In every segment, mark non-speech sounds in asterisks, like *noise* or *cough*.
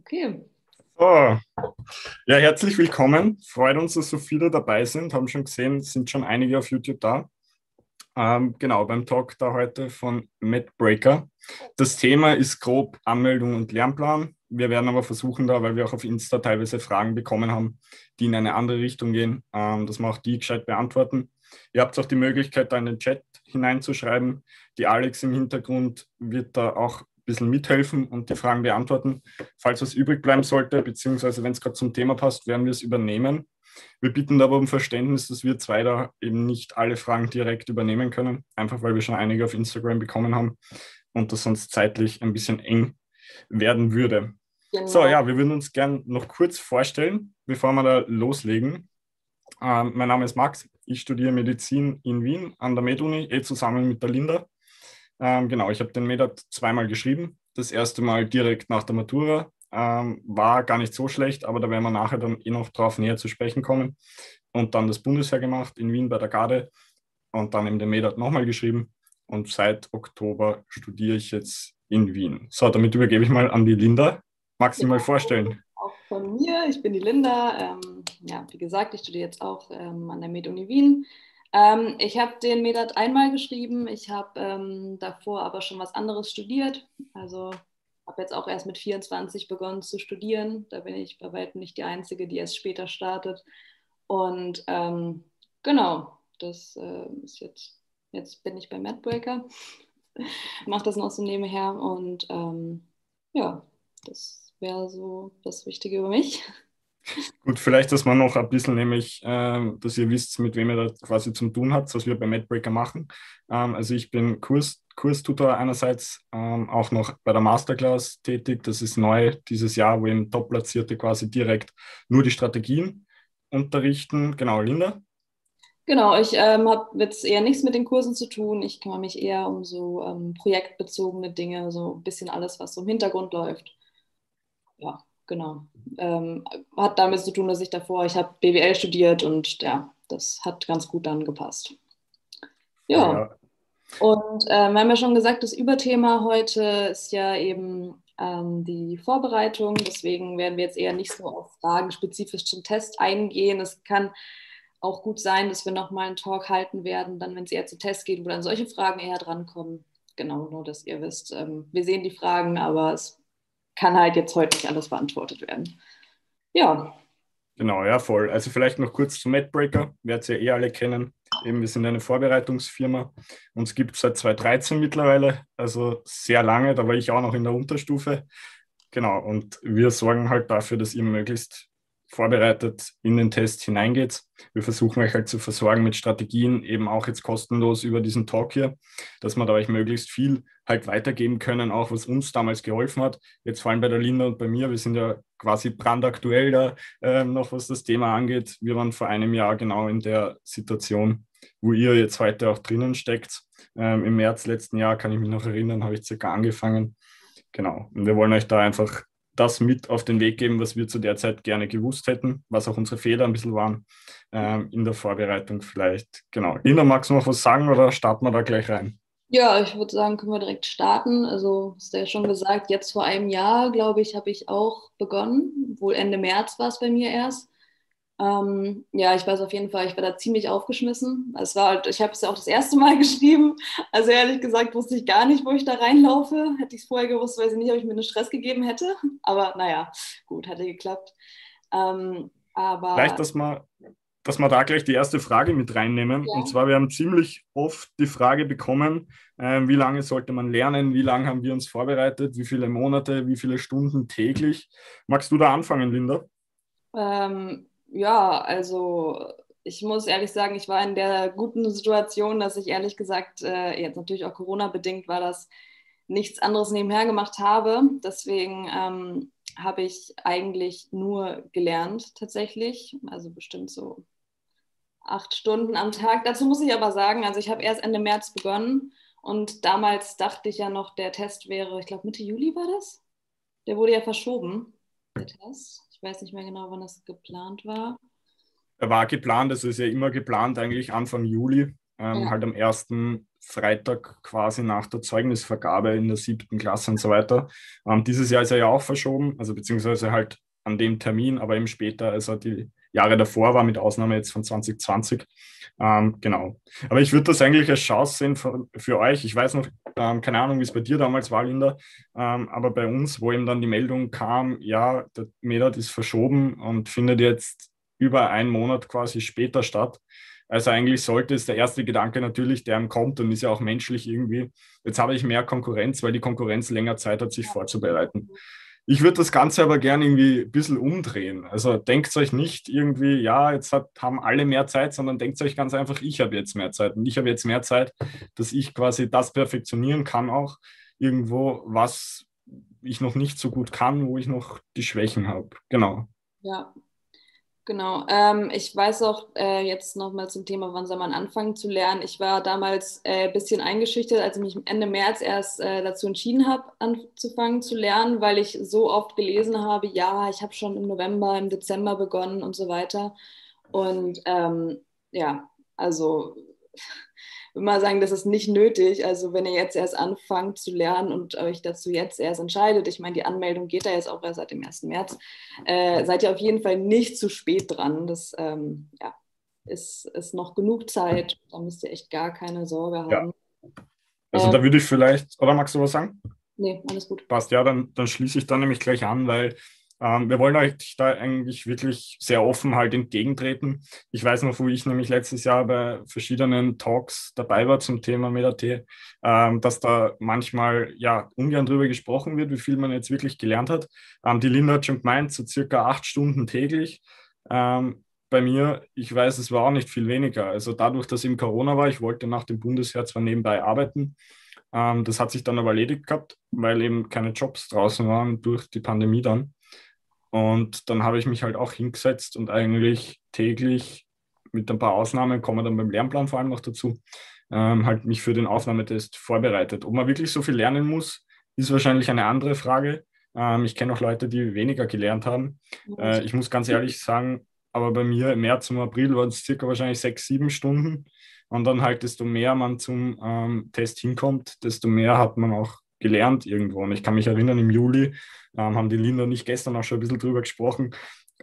Okay. So. Ja, herzlich willkommen. Freut uns, dass so viele dabei sind. Haben schon gesehen, sind schon einige auf YouTube da. Ähm, genau, beim Talk da heute von Matt Breaker. Das Thema ist grob Anmeldung und Lernplan. Wir werden aber versuchen da, weil wir auch auf Insta teilweise Fragen bekommen haben, die in eine andere Richtung gehen, ähm, dass wir auch die gescheit beantworten. Ihr habt auch die Möglichkeit, da in den Chat hineinzuschreiben. Die Alex im Hintergrund wird da auch bisschen mithelfen und die Fragen beantworten. Falls was übrig bleiben sollte, beziehungsweise wenn es gerade zum Thema passt, werden wir es übernehmen. Wir bitten aber um Verständnis, dass wir zwei da eben nicht alle Fragen direkt übernehmen können, einfach weil wir schon einige auf Instagram bekommen haben und das sonst zeitlich ein bisschen eng werden würde. Genau. So, ja, wir würden uns gern noch kurz vorstellen, bevor wir da loslegen. Ähm, mein Name ist Max, ich studiere Medizin in Wien an der MedUni, eh zusammen mit der Linda. Ähm, genau, ich habe den MEDAT zweimal geschrieben. Das erste Mal direkt nach der Matura. Ähm, war gar nicht so schlecht, aber da werden wir nachher dann eh noch drauf näher zu sprechen kommen. Und dann das Bundesheer gemacht in Wien bei der Garde und dann eben den MEDAT nochmal geschrieben. Und seit Oktober studiere ich jetzt in Wien. So, damit übergebe ich mal an die Linda. Magst du ja, mal vorstellen? Auch von mir, ich bin die Linda. Ähm, ja, wie gesagt, ich studiere jetzt auch ähm, an der Med-Uni Wien. Ähm, ich habe den MEDAT einmal geschrieben. Ich habe ähm, davor aber schon was anderes studiert. Also habe jetzt auch erst mit 24 begonnen zu studieren. Da bin ich bei weitem nicht die Einzige, die erst später startet. Und ähm, genau, das äh, ist jetzt, jetzt bin ich bei Madbreaker *laughs* mache das noch so nebenher und ähm, ja, das wäre so das Wichtige über mich. Gut, vielleicht, dass man noch ein bisschen nämlich, äh, dass ihr wisst, mit wem ihr da quasi zum tun habt, was wir bei MadBreaker machen. Ähm, also ich bin Kurs, Kurstutor einerseits, ähm, auch noch bei der Masterclass tätig. Das ist neu dieses Jahr, wo eben Top-Platzierte quasi direkt nur die Strategien unterrichten. Genau, Linda? Genau, ich ähm, habe jetzt eher nichts mit den Kursen zu tun. Ich kümmere mich eher um so ähm, projektbezogene Dinge, so ein bisschen alles, was so im Hintergrund läuft. Ja, genau. Ähm, hat damit zu tun, dass ich davor, ich habe BWL studiert und ja, das hat ganz gut dann gepasst. Ja. ja. Und ähm, wir haben ja schon gesagt, das Überthema heute ist ja eben ähm, die Vorbereitung. Deswegen werden wir jetzt eher nicht so auf Fragen spezifisch zum Test eingehen. Es kann auch gut sein, dass wir nochmal einen Talk halten werden, dann, wenn es eher zu Tests geht, wo dann solche Fragen eher drankommen. Genau, nur dass ihr wisst, ähm, wir sehen die Fragen, aber es kann halt jetzt heute nicht alles beantwortet werden. Ja. Genau, ja, voll. Also vielleicht noch kurz zum Madbreaker. Werdet ihr eh alle kennen. Eben, wir sind eine Vorbereitungsfirma. Uns gibt es seit 2013 mittlerweile, also sehr lange. Da war ich auch noch in der Unterstufe. Genau, und wir sorgen halt dafür, dass ihr möglichst vorbereitet in den Test hineingeht. Wir versuchen euch halt zu versorgen mit Strategien, eben auch jetzt kostenlos über diesen Talk hier, dass wir da euch möglichst viel halt weitergeben können, auch was uns damals geholfen hat. Jetzt vor allem bei der Linda und bei mir, wir sind ja quasi brandaktuell da äh, noch, was das Thema angeht. Wir waren vor einem Jahr genau in der Situation, wo ihr jetzt heute auch drinnen steckt. Ähm, Im März letzten Jahr kann ich mich noch erinnern, habe ich circa angefangen. Genau. Und wir wollen euch da einfach das mit auf den Weg geben, was wir zu der Zeit gerne gewusst hätten, was auch unsere Fehler ein bisschen waren ähm, in der Vorbereitung vielleicht. Genau. Lina, magst du noch was sagen oder starten wir da gleich rein? Ja, ich würde sagen, können wir direkt starten. Also, hast du ja schon gesagt, jetzt vor einem Jahr, glaube ich, habe ich auch begonnen. Wohl Ende März war es bei mir erst. Ähm, ja, ich weiß auf jeden Fall, ich war da ziemlich aufgeschmissen. Es war, halt, ich habe es ja auch das erste Mal *laughs* geschrieben. Also ehrlich gesagt wusste ich gar nicht, wo ich da reinlaufe. Hätte ich es vorher gewusst, weiß ich nicht, ob ich mir einen Stress gegeben hätte. Aber naja, gut, hatte geklappt. Ähm, aber Vielleicht, dass wir, dass wir da gleich die erste Frage mit reinnehmen. Ja. Und zwar, wir haben ziemlich oft die Frage bekommen, äh, wie lange sollte man lernen, wie lange haben wir uns vorbereitet, wie viele Monate, wie viele Stunden täglich. Magst du da anfangen, Linda? Ähm, ja, also ich muss ehrlich sagen, ich war in der guten Situation, dass ich ehrlich gesagt, äh, jetzt natürlich auch Corona-bedingt war, das nichts anderes nebenher gemacht habe. Deswegen ähm, habe ich eigentlich nur gelernt tatsächlich, also bestimmt so acht Stunden am Tag. Dazu muss ich aber sagen, also ich habe erst Ende März begonnen und damals dachte ich ja noch, der Test wäre, ich glaube Mitte Juli war das. Der wurde ja verschoben, der Test. Ich weiß nicht mehr genau, wann das geplant war. Er war geplant, das ist ja immer geplant, eigentlich Anfang Juli. ähm, ja. halt am ersten Freitag quasi nach der Zeugnisvergabe in der siebten Klasse und so weiter. Ähm, dieses Jahr ist er ja auch verschoben, also beziehungsweise halt an dem Termin, aber eben später, also die Jahre davor war, mit Ausnahme jetzt von 2020. Ähm, genau. Aber ich würde das eigentlich als Chance sehen für, für euch. Ich weiß noch, ähm, keine Ahnung, wie es bei dir damals war, Linda, ähm, aber bei uns, wo eben dann die Meldung kam, ja, der Medat ist verschoben und findet jetzt über einen Monat quasi später statt. Also eigentlich sollte es der erste Gedanke natürlich, der ihm kommt und ist ja auch menschlich irgendwie, jetzt habe ich mehr Konkurrenz, weil die Konkurrenz länger Zeit hat, sich vorzubereiten. Ich würde das Ganze aber gerne irgendwie ein bisschen umdrehen. Also denkt euch nicht irgendwie, ja, jetzt hat, haben alle mehr Zeit, sondern denkt euch ganz einfach, ich habe jetzt mehr Zeit. Und ich habe jetzt mehr Zeit, dass ich quasi das perfektionieren kann auch irgendwo, was ich noch nicht so gut kann, wo ich noch die Schwächen habe. Genau. Ja, Genau. Ähm, ich weiß auch äh, jetzt nochmal zum Thema, wann soll man anfangen zu lernen. Ich war damals ein äh, bisschen eingeschüchtert, als ich mich Ende März erst äh, dazu entschieden habe, anzufangen zu lernen, weil ich so oft gelesen habe, ja, ich habe schon im November, im Dezember begonnen und so weiter. Und ähm, ja, also mal sagen, das ist nicht nötig. Also wenn ihr jetzt erst anfangt zu lernen und euch dazu jetzt erst entscheidet, ich meine, die Anmeldung geht da jetzt auch erst seit dem 1. März, äh, seid ihr auf jeden Fall nicht zu spät dran. Das ähm, ja, ist, ist noch genug Zeit. Da müsst ihr echt gar keine Sorge haben. Ja. Also äh, da würde ich vielleicht, oder magst du was sagen? Nee, alles gut. Passt, ja, dann, dann schließe ich dann nämlich gleich an, weil ähm, wir wollen euch da eigentlich wirklich sehr offen halt entgegentreten. Ich weiß noch, wo ich nämlich letztes Jahr bei verschiedenen Talks dabei war zum Thema MetaT, ähm, dass da manchmal ja ungern drüber gesprochen wird, wie viel man jetzt wirklich gelernt hat. Ähm, die Linda hat schon gemeint, so circa acht Stunden täglich. Ähm, bei mir, ich weiß, es war auch nicht viel weniger. Also dadurch, dass eben Corona war, ich wollte nach dem Bundesheer zwar nebenbei arbeiten, ähm, das hat sich dann aber erledigt gehabt, weil eben keine Jobs draußen waren durch die Pandemie dann. Und dann habe ich mich halt auch hingesetzt und eigentlich täglich mit ein paar Ausnahmen, kommen dann beim Lernplan vor allem noch dazu, ähm, halt mich für den Aufnahmetest vorbereitet. Ob man wirklich so viel lernen muss, ist wahrscheinlich eine andere Frage. Ähm, ich kenne auch Leute, die weniger gelernt haben. Äh, ich muss ganz ehrlich sagen, aber bei mir im März und April waren es circa wahrscheinlich sechs, sieben Stunden. Und dann halt, desto mehr man zum ähm, Test hinkommt, desto mehr hat man auch gelernt irgendwo. Und ich kann mich erinnern, im Juli ähm, haben die Linda und ich gestern auch schon ein bisschen drüber gesprochen,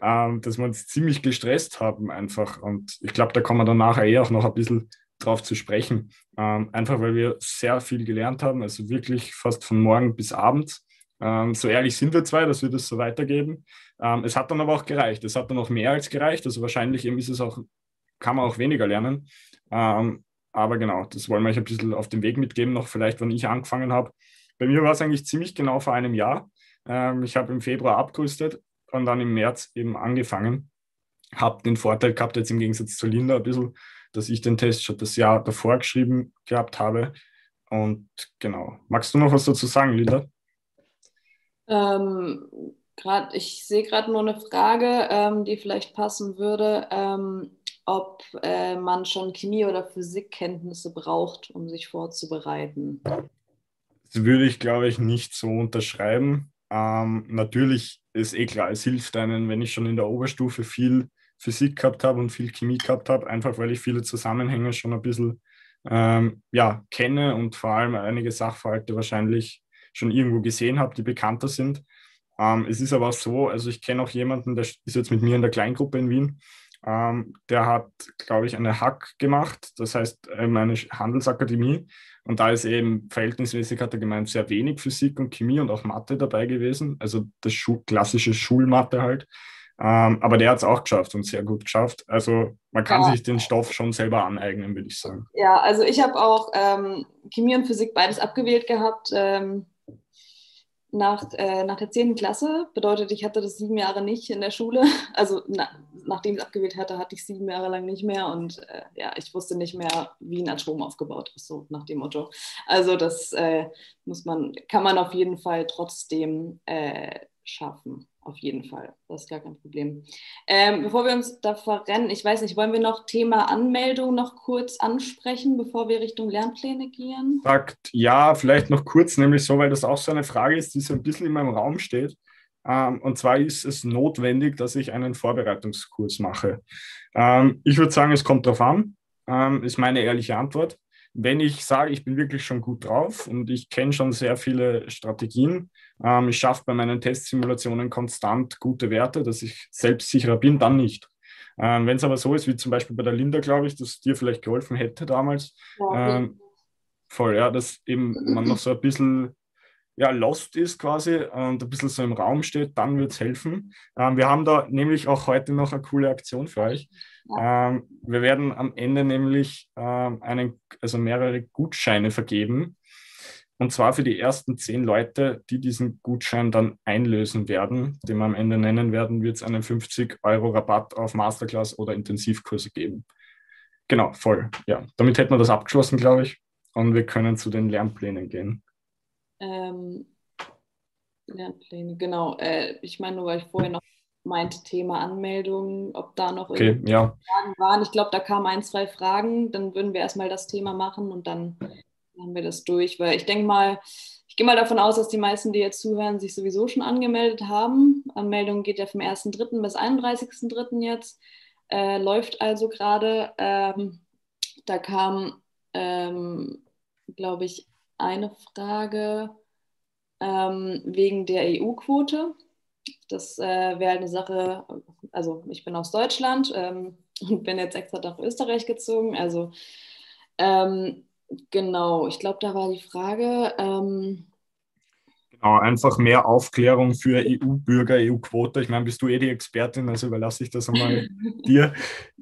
ähm, dass wir uns ziemlich gestresst haben einfach. Und ich glaube, da kommen wir dann nachher eh auch noch ein bisschen drauf zu sprechen. Ähm, einfach weil wir sehr viel gelernt haben, also wirklich fast von morgen bis abend. Ähm, so ehrlich sind wir zwei, dass wir das so weitergeben. Ähm, es hat dann aber auch gereicht. Es hat dann auch mehr als gereicht. Also wahrscheinlich eben ist es auch, kann man auch weniger lernen. Ähm, aber genau, das wollen wir euch ein bisschen auf den Weg mitgeben, noch vielleicht, wann ich angefangen habe. Bei mir war es eigentlich ziemlich genau vor einem Jahr. Ähm, ich habe im Februar abgerüstet und dann im März eben angefangen. Habe den Vorteil gehabt, jetzt im Gegensatz zu Linda ein bisschen, dass ich den Test schon das Jahr davor geschrieben gehabt habe. Und genau. Magst du noch was dazu sagen, Linda? Ähm, grad, ich sehe gerade nur eine Frage, ähm, die vielleicht passen würde, ähm, ob äh, man schon Chemie- oder Physikkenntnisse braucht, um sich vorzubereiten. Das würde ich, glaube ich, nicht so unterschreiben. Ähm, natürlich ist eh klar, es hilft einem, wenn ich schon in der Oberstufe viel Physik gehabt habe und viel Chemie gehabt habe, einfach weil ich viele Zusammenhänge schon ein bisschen ähm, ja, kenne und vor allem einige Sachverhalte wahrscheinlich schon irgendwo gesehen habe, die bekannter sind. Ähm, es ist aber so, also ich kenne auch jemanden, der ist jetzt mit mir in der Kleingruppe in Wien, ähm, der hat, glaube ich, eine Hack gemacht, das heißt ähm, eine Handelsakademie und da ist eben verhältnismäßig, hat er gemeint, sehr wenig Physik und Chemie und auch Mathe dabei gewesen. Also das Schu klassische Schulmathe halt. Ähm, aber der hat es auch geschafft und sehr gut geschafft. Also man kann ja. sich den Stoff schon selber aneignen, würde ich sagen. Ja, also ich habe auch ähm, Chemie und Physik beides abgewählt gehabt. Ähm, nach, äh, nach der 10. Klasse. Bedeutet, ich hatte das sieben Jahre nicht in der Schule. *laughs* Also na, nachdem ich abgewählt hatte, hatte ich sieben Jahre lang nicht mehr. Und äh, ja, ich wusste nicht mehr, wie ein Atom aufgebaut ist, so nach dem Motto. Also das äh, muss man, kann man auf jeden Fall trotzdem äh, schaffen auf jeden Fall. Das ist gar kein Problem. Ähm, bevor wir uns da verrennen, ich weiß nicht, wollen wir noch Thema Anmeldung noch kurz ansprechen, bevor wir Richtung Lernpläne gehen? Sagt ja, vielleicht noch kurz, nämlich so, weil das auch so eine Frage ist, die so ein bisschen in meinem Raum steht. Ähm, und zwar ist es notwendig, dass ich einen Vorbereitungskurs mache. Ähm, ich würde sagen, es kommt darauf an. ähm, ist meine ehrliche Antwort. Wenn ich sage, ich bin wirklich schon gut drauf und ich kenne schon sehr viele Strategien, ähm, ich schaffe bei meinen Testsimulationen konstant gute Werte, dass ich selbstsicherer bin, dann nicht. Ähm, Wenn es aber so ist, wie zum Beispiel bei der Linda, glaube ich, dass dir vielleicht geholfen hätte damals, ja, ähm, voll, ja, dass eben man noch so ein bisschen ja, lost ist quasi und ein bisschen so im Raum steht, dann wird es helfen. Ähm, wir haben da nämlich auch heute noch eine coole Aktion für euch. Ähm, wir werden am Ende nämlich ähm, einen, also mehrere Gutscheine vergeben. Und zwar für die ersten zehn Leute, die diesen Gutschein dann einlösen werden, den wir am Ende nennen werden, wird es einen 50 Euro Rabatt auf Masterclass oder Intensivkurse geben. Genau, voll. Ja, damit hätten wir das abgeschlossen, glaube ich. Und wir können zu den Lernplänen gehen. Ähm, Lernpläne, genau. Äh, ich meine, nur weil ich vorher noch meinte, Thema Anmeldung, ob da noch okay, ja. Fragen waren. Ich glaube, da kamen ein, zwei Fragen. Dann würden wir erstmal das Thema machen und dann haben wir das durch. Weil ich denke mal, ich gehe mal davon aus, dass die meisten, die jetzt zuhören, sich sowieso schon angemeldet haben. Anmeldung geht ja vom 1.3. bis 31.3. jetzt. Äh, läuft also gerade. Ähm, da kam, ähm, glaube ich, eine Frage ähm, wegen der EU-Quote. Das äh, wäre eine Sache, also ich bin aus Deutschland ähm, und bin jetzt extra nach Österreich gezogen. Also ähm, genau, ich glaube, da war die Frage, ähm, Genau, einfach mehr Aufklärung für EU-Bürger, EU-Quote. Ich meine, bist du eh die Expertin, also überlasse ich das einmal *laughs* dir.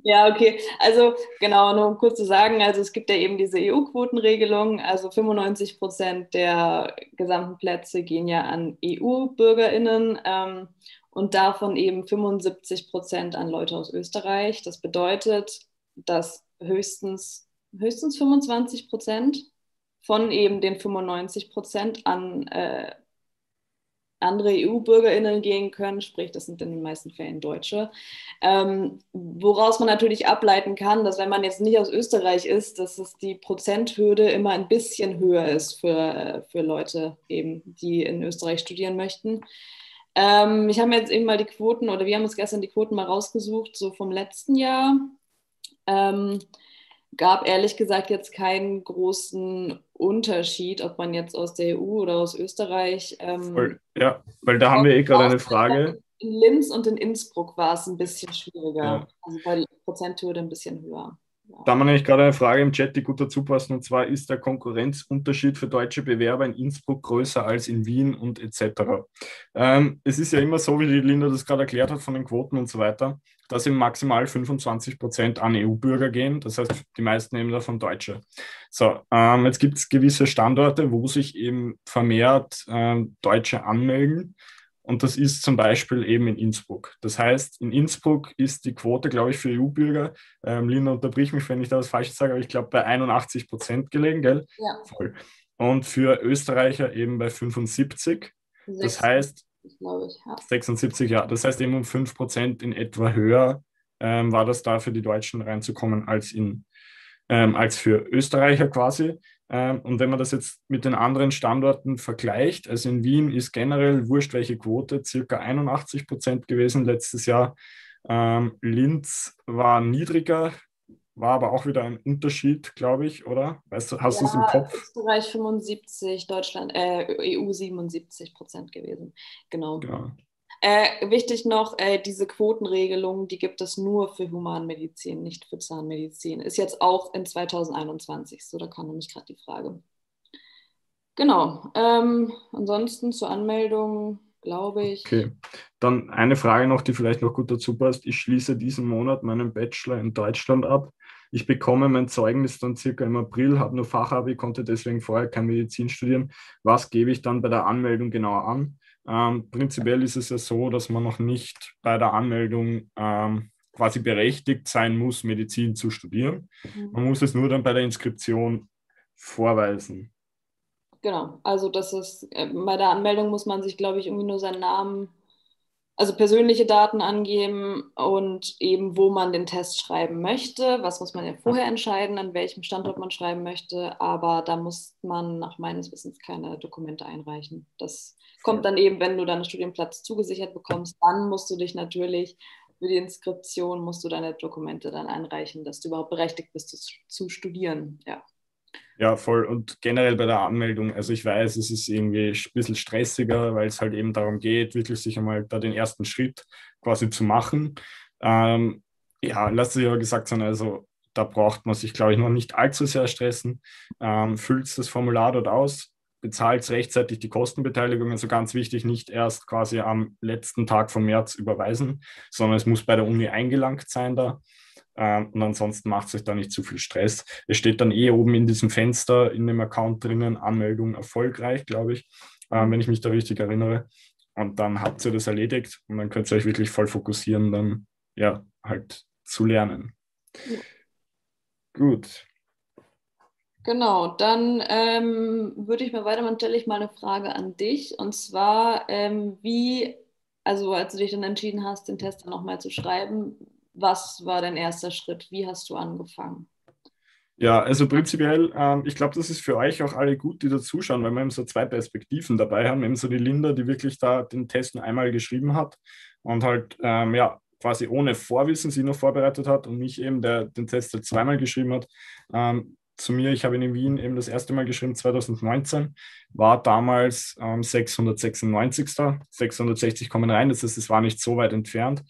Ja, okay. Also genau, nur um kurz zu sagen, also es gibt ja eben diese EU-Quotenregelung. Also 95 Prozent der gesamten Plätze gehen ja an EU-BürgerInnen ähm, und davon eben 75 Prozent an Leute aus Österreich. Das bedeutet, dass höchstens, höchstens 25 Prozent von eben den 95 Prozent an äh, andere EU-BürgerInnen gehen können, sprich, das sind in den meisten Fällen Deutsche. Ähm, woraus man natürlich ableiten kann, dass wenn man jetzt nicht aus Österreich ist, dass es die Prozenthürde immer ein bisschen höher ist für, für Leute eben, die in Österreich studieren möchten. Ähm, ich habe mir jetzt eben mal die Quoten, oder wir haben uns gestern die Quoten mal rausgesucht, so vom letzten Jahr. Ähm, gab ehrlich gesagt jetzt keinen großen Unterschied, ob man jetzt aus der EU oder aus Österreich. Ähm, ja, weil da haben wir eh gerade eine Frage. In Linz und in Innsbruck war es ein bisschen schwieriger, ja. also weil die Prozenthürde ein bisschen höher. Da haben wir nämlich gerade eine Frage im Chat, die gut dazu passt, und zwar ist der Konkurrenzunterschied für deutsche Bewerber in Innsbruck größer als in Wien und etc. Ähm, es ist ja immer so, wie die Linda das gerade erklärt hat von den Quoten und so weiter, dass eben maximal 25 Prozent an EU-Bürger gehen, das heißt, die meisten eben davon Deutsche. So, ähm, jetzt gibt es gewisse Standorte, wo sich eben vermehrt ähm, Deutsche anmelden. Und das ist zum Beispiel eben in Innsbruck. Das heißt, in Innsbruck ist die Quote, glaube ich, für EU-Bürger, ähm, Linda, unterbrich mich, wenn ich da was falsch sage, aber ich glaube bei 81 Prozent gelegen, gell? Ja. Voll. Und für Österreicher eben bei 75. Das heißt, ich, ja. 76, ja. Das heißt eben um 5 Prozent in etwa höher ähm, war das da für die Deutschen reinzukommen als, in, ähm, als für Österreicher quasi. Ähm, und wenn man das jetzt mit den anderen Standorten vergleicht, also in Wien ist generell wurscht welche Quote, circa 81 Prozent gewesen letztes Jahr. Ähm, Linz war niedriger, war aber auch wieder ein Unterschied, glaube ich, oder? Weißt du, hast ja, du es im Kopf? Österreich 75, Deutschland, äh, EU 77 Prozent gewesen. Genau. genau. Äh, wichtig noch, äh, diese Quotenregelung, die gibt es nur für Humanmedizin, nicht für Zahnmedizin. Ist jetzt auch in 2021 so, da kam nämlich gerade die Frage. Genau. Ähm, ansonsten zur Anmeldung, glaube ich. Okay. Dann eine Frage noch, die vielleicht noch gut dazu passt. Ich schließe diesen Monat meinen Bachelor in Deutschland ab. Ich bekomme mein Zeugnis dann circa im April, habe nur Fachabi, konnte deswegen vorher kein Medizin studieren. Was gebe ich dann bei der Anmeldung genau an? Ähm, prinzipiell ist es ja so, dass man noch nicht bei der Anmeldung ähm, quasi berechtigt sein muss, Medizin zu studieren. Mhm. Man muss es nur dann bei der Inskription vorweisen. Genau, also das ist, äh, bei der Anmeldung muss man sich, glaube ich, irgendwie nur seinen Namen, also persönliche Daten angeben und eben, wo man den Test schreiben möchte. Was muss man ja vorher entscheiden, an welchem Standort man schreiben möchte, aber da muss man nach meines Wissens keine Dokumente einreichen. Das kommt dann eben, wenn du deinen Studienplatz zugesichert bekommst, dann musst du dich natürlich für die Inskription musst du deine Dokumente dann einreichen, dass du überhaupt berechtigt bist zu, zu studieren. Ja. Ja, voll. Und generell bei der Anmeldung, also ich weiß, es ist irgendwie ein bisschen stressiger, weil es halt eben darum geht, wirklich sich einmal da den ersten Schritt quasi zu machen. Ähm, ja, lass sich aber gesagt sein, also da braucht man sich, glaube ich, noch nicht allzu sehr stressen. Ähm, füllt das Formular dort aus, bezahlt rechtzeitig die Kostenbeteiligung. Also ganz wichtig, nicht erst quasi am letzten Tag vom März überweisen, sondern es muss bei der Uni eingelangt sein da. Ähm, und ansonsten macht es euch da nicht zu viel Stress. Es steht dann eh oben in diesem Fenster in dem Account drinnen, Anmeldung erfolgreich, glaube ich, ähm, wenn ich mich da richtig erinnere. Und dann habt ihr das erledigt und dann könnt ihr euch wirklich voll fokussieren, dann ja, halt zu lernen. Ja. Gut. Genau, dann ähm, würde ich mal weitermachen, stelle ich mal eine Frage an dich. Und zwar, ähm, wie, also als du dich dann entschieden hast, den Test dann nochmal zu schreiben, was war dein erster Schritt? Wie hast du angefangen? Ja, also prinzipiell, ähm, ich glaube, das ist für euch auch alle gut, die da zuschauen, weil wir eben so zwei Perspektiven dabei haben. Eben so die Linda, die wirklich da den Test nur einmal geschrieben hat und halt, ähm, ja, quasi ohne Vorwissen sie noch vorbereitet hat und mich eben, der den Test zweimal geschrieben hat. Ähm, zu mir, ich habe ihn in Wien eben das erste Mal geschrieben, 2019, war damals ähm, 696. 660 kommen rein, das heißt, es war nicht so weit entfernt.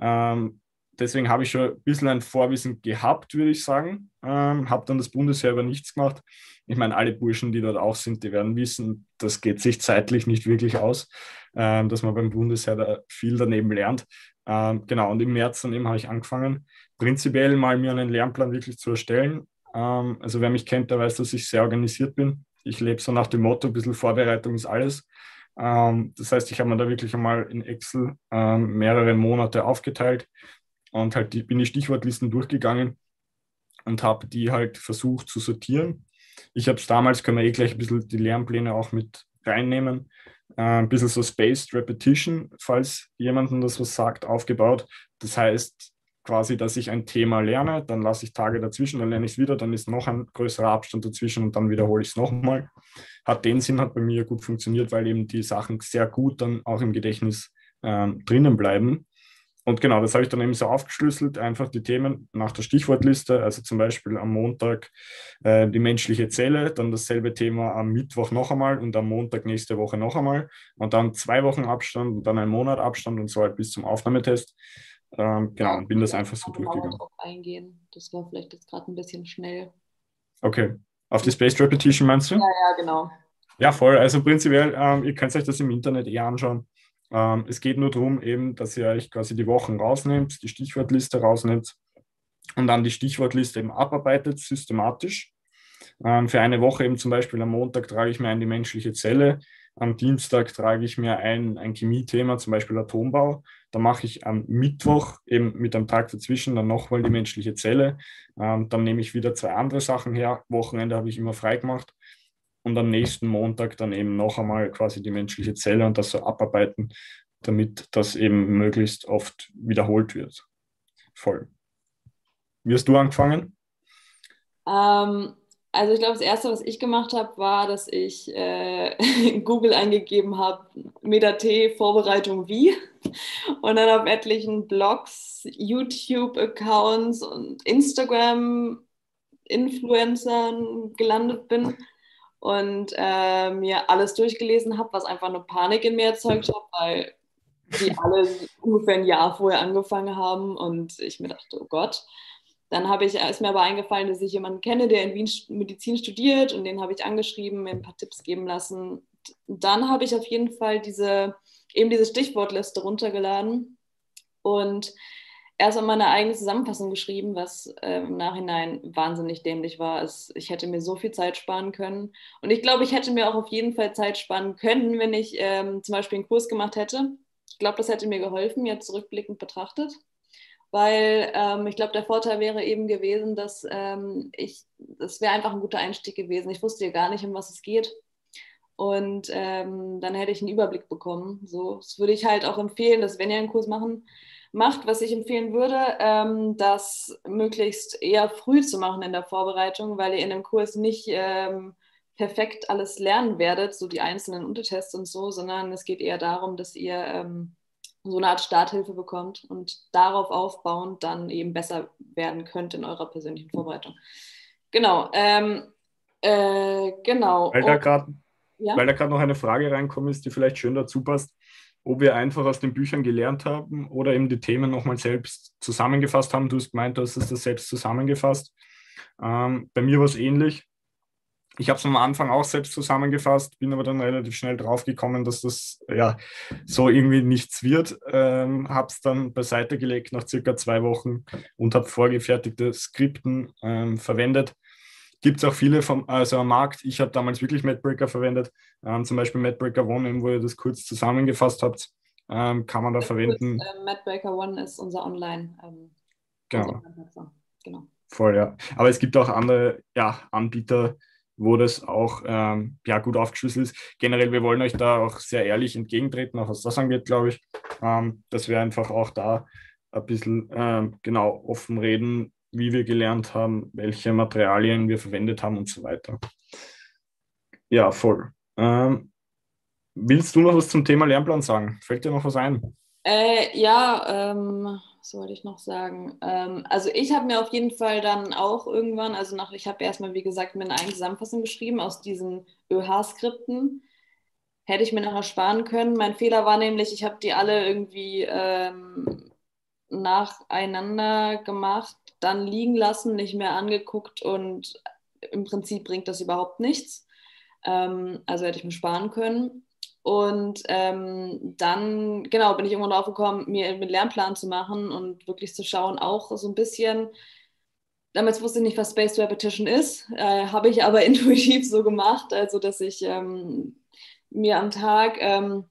Ähm, deswegen habe ich schon ein bisschen ein Vorwissen gehabt, würde ich sagen. Ähm, habe dann das Bundesheer über nichts gemacht. Ich meine, alle Burschen, die dort auch sind, die werden wissen, das geht sich zeitlich nicht wirklich aus, ähm, dass man beim Bundesheer da viel daneben lernt. Ähm, genau, und im März dann eben habe ich angefangen, prinzipiell mal mir einen Lernplan wirklich zu erstellen. Ähm, also wer mich kennt, der weiß, dass ich sehr organisiert bin. Ich lebe so nach dem Motto, ein bisschen Vorbereitung ist alles. Ähm, das heißt, ich habe mir da wirklich einmal in Excel ähm, mehrere Monate aufgeteilt und halt die, bin die Stichwortlisten durchgegangen und habe die halt versucht zu sortieren. Ich habe es damals, können wir eh gleich ein bisschen die Lernpläne auch mit reinnehmen, äh, ein bisschen so Spaced Repetition, falls jemandem das was sagt, aufgebaut. Das heißt quasi, dass ich ein Thema lerne, dann lasse ich Tage dazwischen, dann lerne ich es wieder, dann ist noch ein größerer Abstand dazwischen und dann wiederhole ich es nochmal. Hat den Sinn, hat bei mir gut funktioniert, weil eben die Sachen sehr gut dann auch im Gedächtnis äh, drinnen bleiben. Und genau, das habe ich dann eben so aufgeschlüsselt, einfach die Themen nach der Stichwortliste, also zum Beispiel am Montag äh, die menschliche Zelle, dann dasselbe Thema am Mittwoch noch einmal und am Montag nächste Woche noch einmal und dann zwei Wochen Abstand und dann ein Monat Abstand und so halt bis zum Aufnahmetest. Ähm, genau, und bin das einfach so durchgegangen. Eingehen. Das war vielleicht jetzt gerade ein bisschen schnell. Okay, auf die Spaced Repetition meinst du? Ja, ja, genau. Ja, voll. Also prinzipiell, ähm, ihr könnt euch das im Internet eher anschauen. Ähm, es geht nur darum, eben, dass ihr euch quasi die Wochen rausnehmt, die Stichwortliste rausnimmt und dann die Stichwortliste eben abarbeitet, systematisch. Ähm, für eine Woche eben zum Beispiel am Montag trage ich mir ein die menschliche Zelle, am Dienstag trage ich mir ein, ein Chemiethema, zum Beispiel Atombau. Da mache ich am Mittwoch eben mit einem Tag dazwischen dann nochmal die menschliche Zelle. Ähm, dann nehme ich wieder zwei andere Sachen her. Wochenende habe ich immer frei gemacht und am nächsten Montag dann eben noch einmal quasi die menschliche Zelle und das so abarbeiten, damit das eben möglichst oft wiederholt wird. Voll. Wie hast du angefangen? Ähm, also ich glaube, das Erste, was ich gemacht habe, war, dass ich äh, *laughs* Google eingegeben habe, Meta-T Vorbereitung wie und dann auf etlichen Blogs, YouTube-Accounts und Instagram-Influencern gelandet bin und äh, mir alles durchgelesen habe, was einfach eine Panik in mir erzeugt hat, weil die *laughs* alle ungefähr ein Jahr vorher angefangen haben und ich mir dachte, oh Gott. Dann habe ich, ist mir aber eingefallen, dass ich jemanden kenne, der in Wien Medizin studiert und den habe ich angeschrieben, mir ein paar Tipps geben lassen. Dann habe ich auf jeden Fall diese, eben diese Stichwortliste runtergeladen und erst einmal eine eigene Zusammenfassung geschrieben, was äh, im Nachhinein wahnsinnig dämlich war. Es, ich hätte mir so viel Zeit sparen können. Und ich glaube, ich hätte mir auch auf jeden Fall Zeit sparen können, wenn ich ähm, zum Beispiel einen Kurs gemacht hätte. Ich glaube, das hätte mir geholfen, jetzt zurückblickend betrachtet. Weil ähm, ich glaube, der Vorteil wäre eben gewesen, dass ähm, ich, das wäre einfach ein guter Einstieg gewesen. Ich wusste ja gar nicht, um was es geht. Und ähm, dann hätte ich einen Überblick bekommen. So, das würde ich halt auch empfehlen, dass wenn ihr einen Kurs machen, macht, was ich empfehlen würde, ähm, das möglichst eher früh zu machen in der Vorbereitung, weil ihr in dem Kurs nicht ähm, perfekt alles lernen werdet, so die einzelnen Untertests und so, sondern es geht eher darum, dass ihr ähm, so eine Art Starthilfe bekommt und darauf aufbauend dann eben besser werden könnt in eurer persönlichen Vorbereitung. Genau. Ähm, äh, genau. Weil da gerade ja? noch eine Frage reinkommt, ist, die vielleicht schön dazu passt, ob wir einfach aus den Büchern gelernt haben oder eben die Themen nochmal selbst zusammengefasst haben. Du hast gemeint, du hast das selbst zusammengefasst. Ähm, bei mir war es ähnlich. Ich habe es am Anfang auch selbst zusammengefasst, bin aber dann relativ schnell draufgekommen, dass das ja so irgendwie nichts wird. Ähm, habe es dann beiseite gelegt nach circa zwei Wochen und habe vorgefertigte Skripten ähm, verwendet. Gibt es auch viele vom, also am Markt. Ich habe damals wirklich MadBreaker verwendet, ähm, zum Beispiel MadBreaker One, wo ihr das kurz zusammengefasst habt, ähm, kann man da verwenden. Kurz, äh, MadBreaker One ist unser Online. Ähm, genau. genau. Voll, ja. Aber es gibt auch andere ja, Anbieter, wo das auch ähm, ja, gut aufgeschlüsselt ist. Generell, wir wollen euch da auch sehr ehrlich entgegentreten, auch was das angeht, glaube ich, ähm, dass wir einfach auch da ein bisschen ähm, genau offen reden, wie wir gelernt haben, welche Materialien wir verwendet haben und so weiter. Ja, voll. Ähm, willst du noch was zum Thema Lernplan sagen? Fällt dir noch was ein? Äh, ja, ähm, was wollte ich noch sagen? Ähm, also ich habe mir auf jeden Fall dann auch irgendwann, also nach, ich habe erstmal, wie gesagt, mir eine eigene Zusammenfassung geschrieben aus diesen ÖH-Skripten. Hätte ich mir noch ersparen können. Mein Fehler war nämlich, ich habe die alle irgendwie ähm, nacheinander gemacht, dann liegen lassen, nicht mehr angeguckt und im Prinzip bringt das überhaupt nichts. Ähm, also hätte ich mir sparen können. Und ähm, dann, genau, bin ich irgendwann drauf gekommen, mir einen Lernplan zu machen und wirklich zu schauen, auch so ein bisschen. Damals wusste ich nicht, was Spaced Repetition ist, äh, *laughs* habe ich aber *laughs* intuitiv so gemacht, also dass ich ähm, mir am Tag ähm,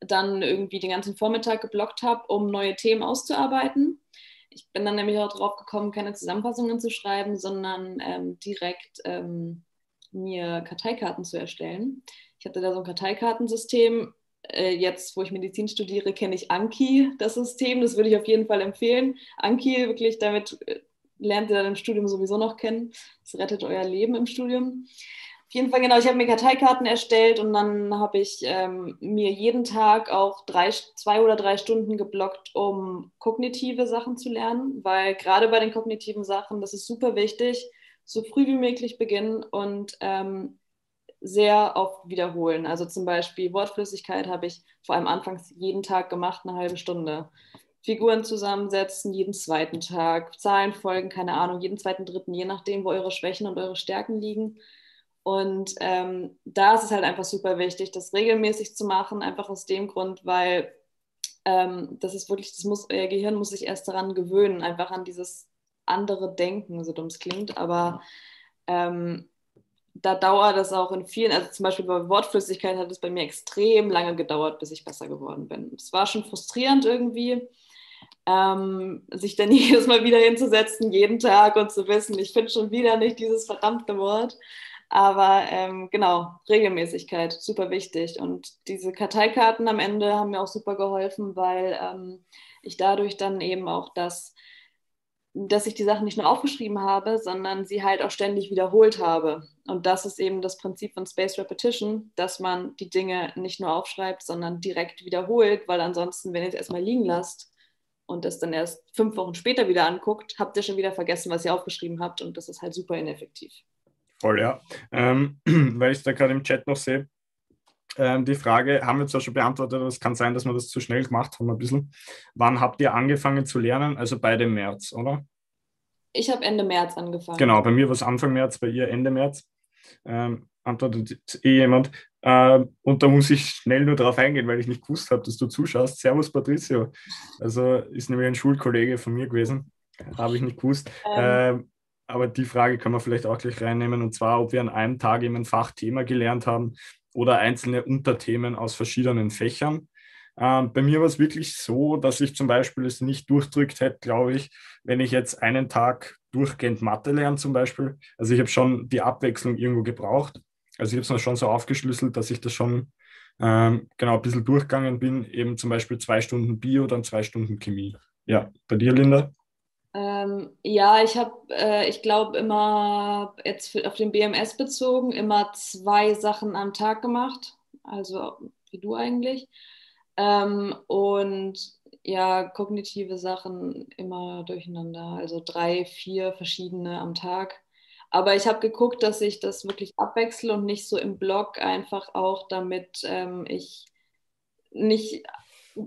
dann irgendwie den ganzen Vormittag geblockt habe, um neue Themen auszuarbeiten. Ich bin dann nämlich auch drauf gekommen, keine Zusammenfassungen zu schreiben, sondern ähm, direkt ähm, mir Karteikarten zu erstellen ich hatte da so ein Karteikartensystem. Äh, jetzt, wo ich Medizin studiere, kenne ich Anki, das System. Das würde ich auf jeden Fall empfehlen. Anki, wirklich, damit äh, lernt ihr dann im Studium sowieso noch kennen. Das rettet euer Leben im Studium. Auf jeden Fall, genau, ich habe mir Karteikarten erstellt und dann habe ich ähm, mir jeden Tag auch drei, zwei oder drei Stunden geblockt, um kognitive Sachen zu lernen, weil gerade bei den kognitiven Sachen, das ist super wichtig, so früh wie möglich beginnen und ähm, sehr oft wiederholen. Also zum Beispiel Wortflüssigkeit habe ich vor allem anfangs jeden Tag gemacht, eine halbe Stunde. Figuren zusammensetzen, jeden zweiten Tag, Zahlenfolgen, keine Ahnung, jeden zweiten, dritten, je nachdem, wo eure Schwächen und eure Stärken liegen. Und ähm, da ist es halt einfach super wichtig, das regelmäßig zu machen, einfach aus dem Grund, weil ähm, das ist wirklich, das muss, euer Gehirn muss sich erst daran gewöhnen, einfach an dieses andere Denken, so dumm es klingt, aber ähm, da dauert es auch in vielen, also zum Beispiel bei Wortflüssigkeit hat es bei mir extrem lange gedauert, bis ich besser geworden bin. Es war schon frustrierend irgendwie, ähm, sich dann *laughs* jedes Mal wieder hinzusetzen, jeden Tag und zu wissen, ich finde schon wieder nicht dieses verdammte Wort. Aber ähm, genau, Regelmäßigkeit, super wichtig. Und diese Karteikarten am Ende haben mir auch super geholfen, weil ähm, ich dadurch dann eben auch das dass ich die Sachen nicht nur aufgeschrieben habe, sondern sie halt auch ständig wiederholt habe. Und das ist eben das Prinzip von Space Repetition, dass man die Dinge nicht nur aufschreibt, sondern direkt wiederholt, weil ansonsten, wenn ihr es erstmal liegen lasst und das dann erst fünf Wochen später wieder anguckt, habt ihr schon wieder vergessen, was ihr aufgeschrieben habt und das ist halt super ineffektiv. Voll, ja. Ähm, *clears throat* weil ich da gerade im Chat noch sehe, ähm, die Frage haben wir zwar schon beantwortet, aber es kann sein, dass wir das zu schnell gemacht haben ein bisschen. Wann habt ihr angefangen zu lernen? Also beide im März, oder? Ich habe Ende März angefangen. Genau, bei mir war es Anfang März, bei ihr Ende März. Ähm, antwortet eh jemand. Ähm, und da muss ich schnell nur darauf eingehen, weil ich nicht gewusst habe, dass du zuschaust. Servus Patricio. Also ist nämlich ein Schulkollege von mir gewesen. Habe ich nicht gewusst. Ähm. Aber die Frage kann man vielleicht auch gleich reinnehmen. Und zwar, ob wir an einem Tag eben ein Fachthema gelernt haben oder einzelne Unterthemen aus verschiedenen Fächern. Ähm, bei mir war es wirklich so, dass ich zum Beispiel es nicht durchdrückt hätte, glaube ich, wenn ich jetzt einen Tag durchgehend Mathe lerne zum Beispiel. Also ich habe schon die Abwechslung irgendwo gebraucht. Also ich habe es schon so aufgeschlüsselt, dass ich das schon ähm, genau ein bisschen durchgegangen bin, eben zum Beispiel zwei Stunden Bio, dann zwei Stunden Chemie. Ja, bei dir, Linda? Ähm, ja, ich habe, äh, ich glaube, immer jetzt auf den BMS bezogen, immer zwei Sachen am Tag gemacht, also wie du eigentlich. Ähm, und ja, kognitive Sachen immer durcheinander. Also drei, vier verschiedene am Tag. Aber ich habe geguckt, dass ich das wirklich abwechsle und nicht so im Blog einfach auch, damit ähm, ich nicht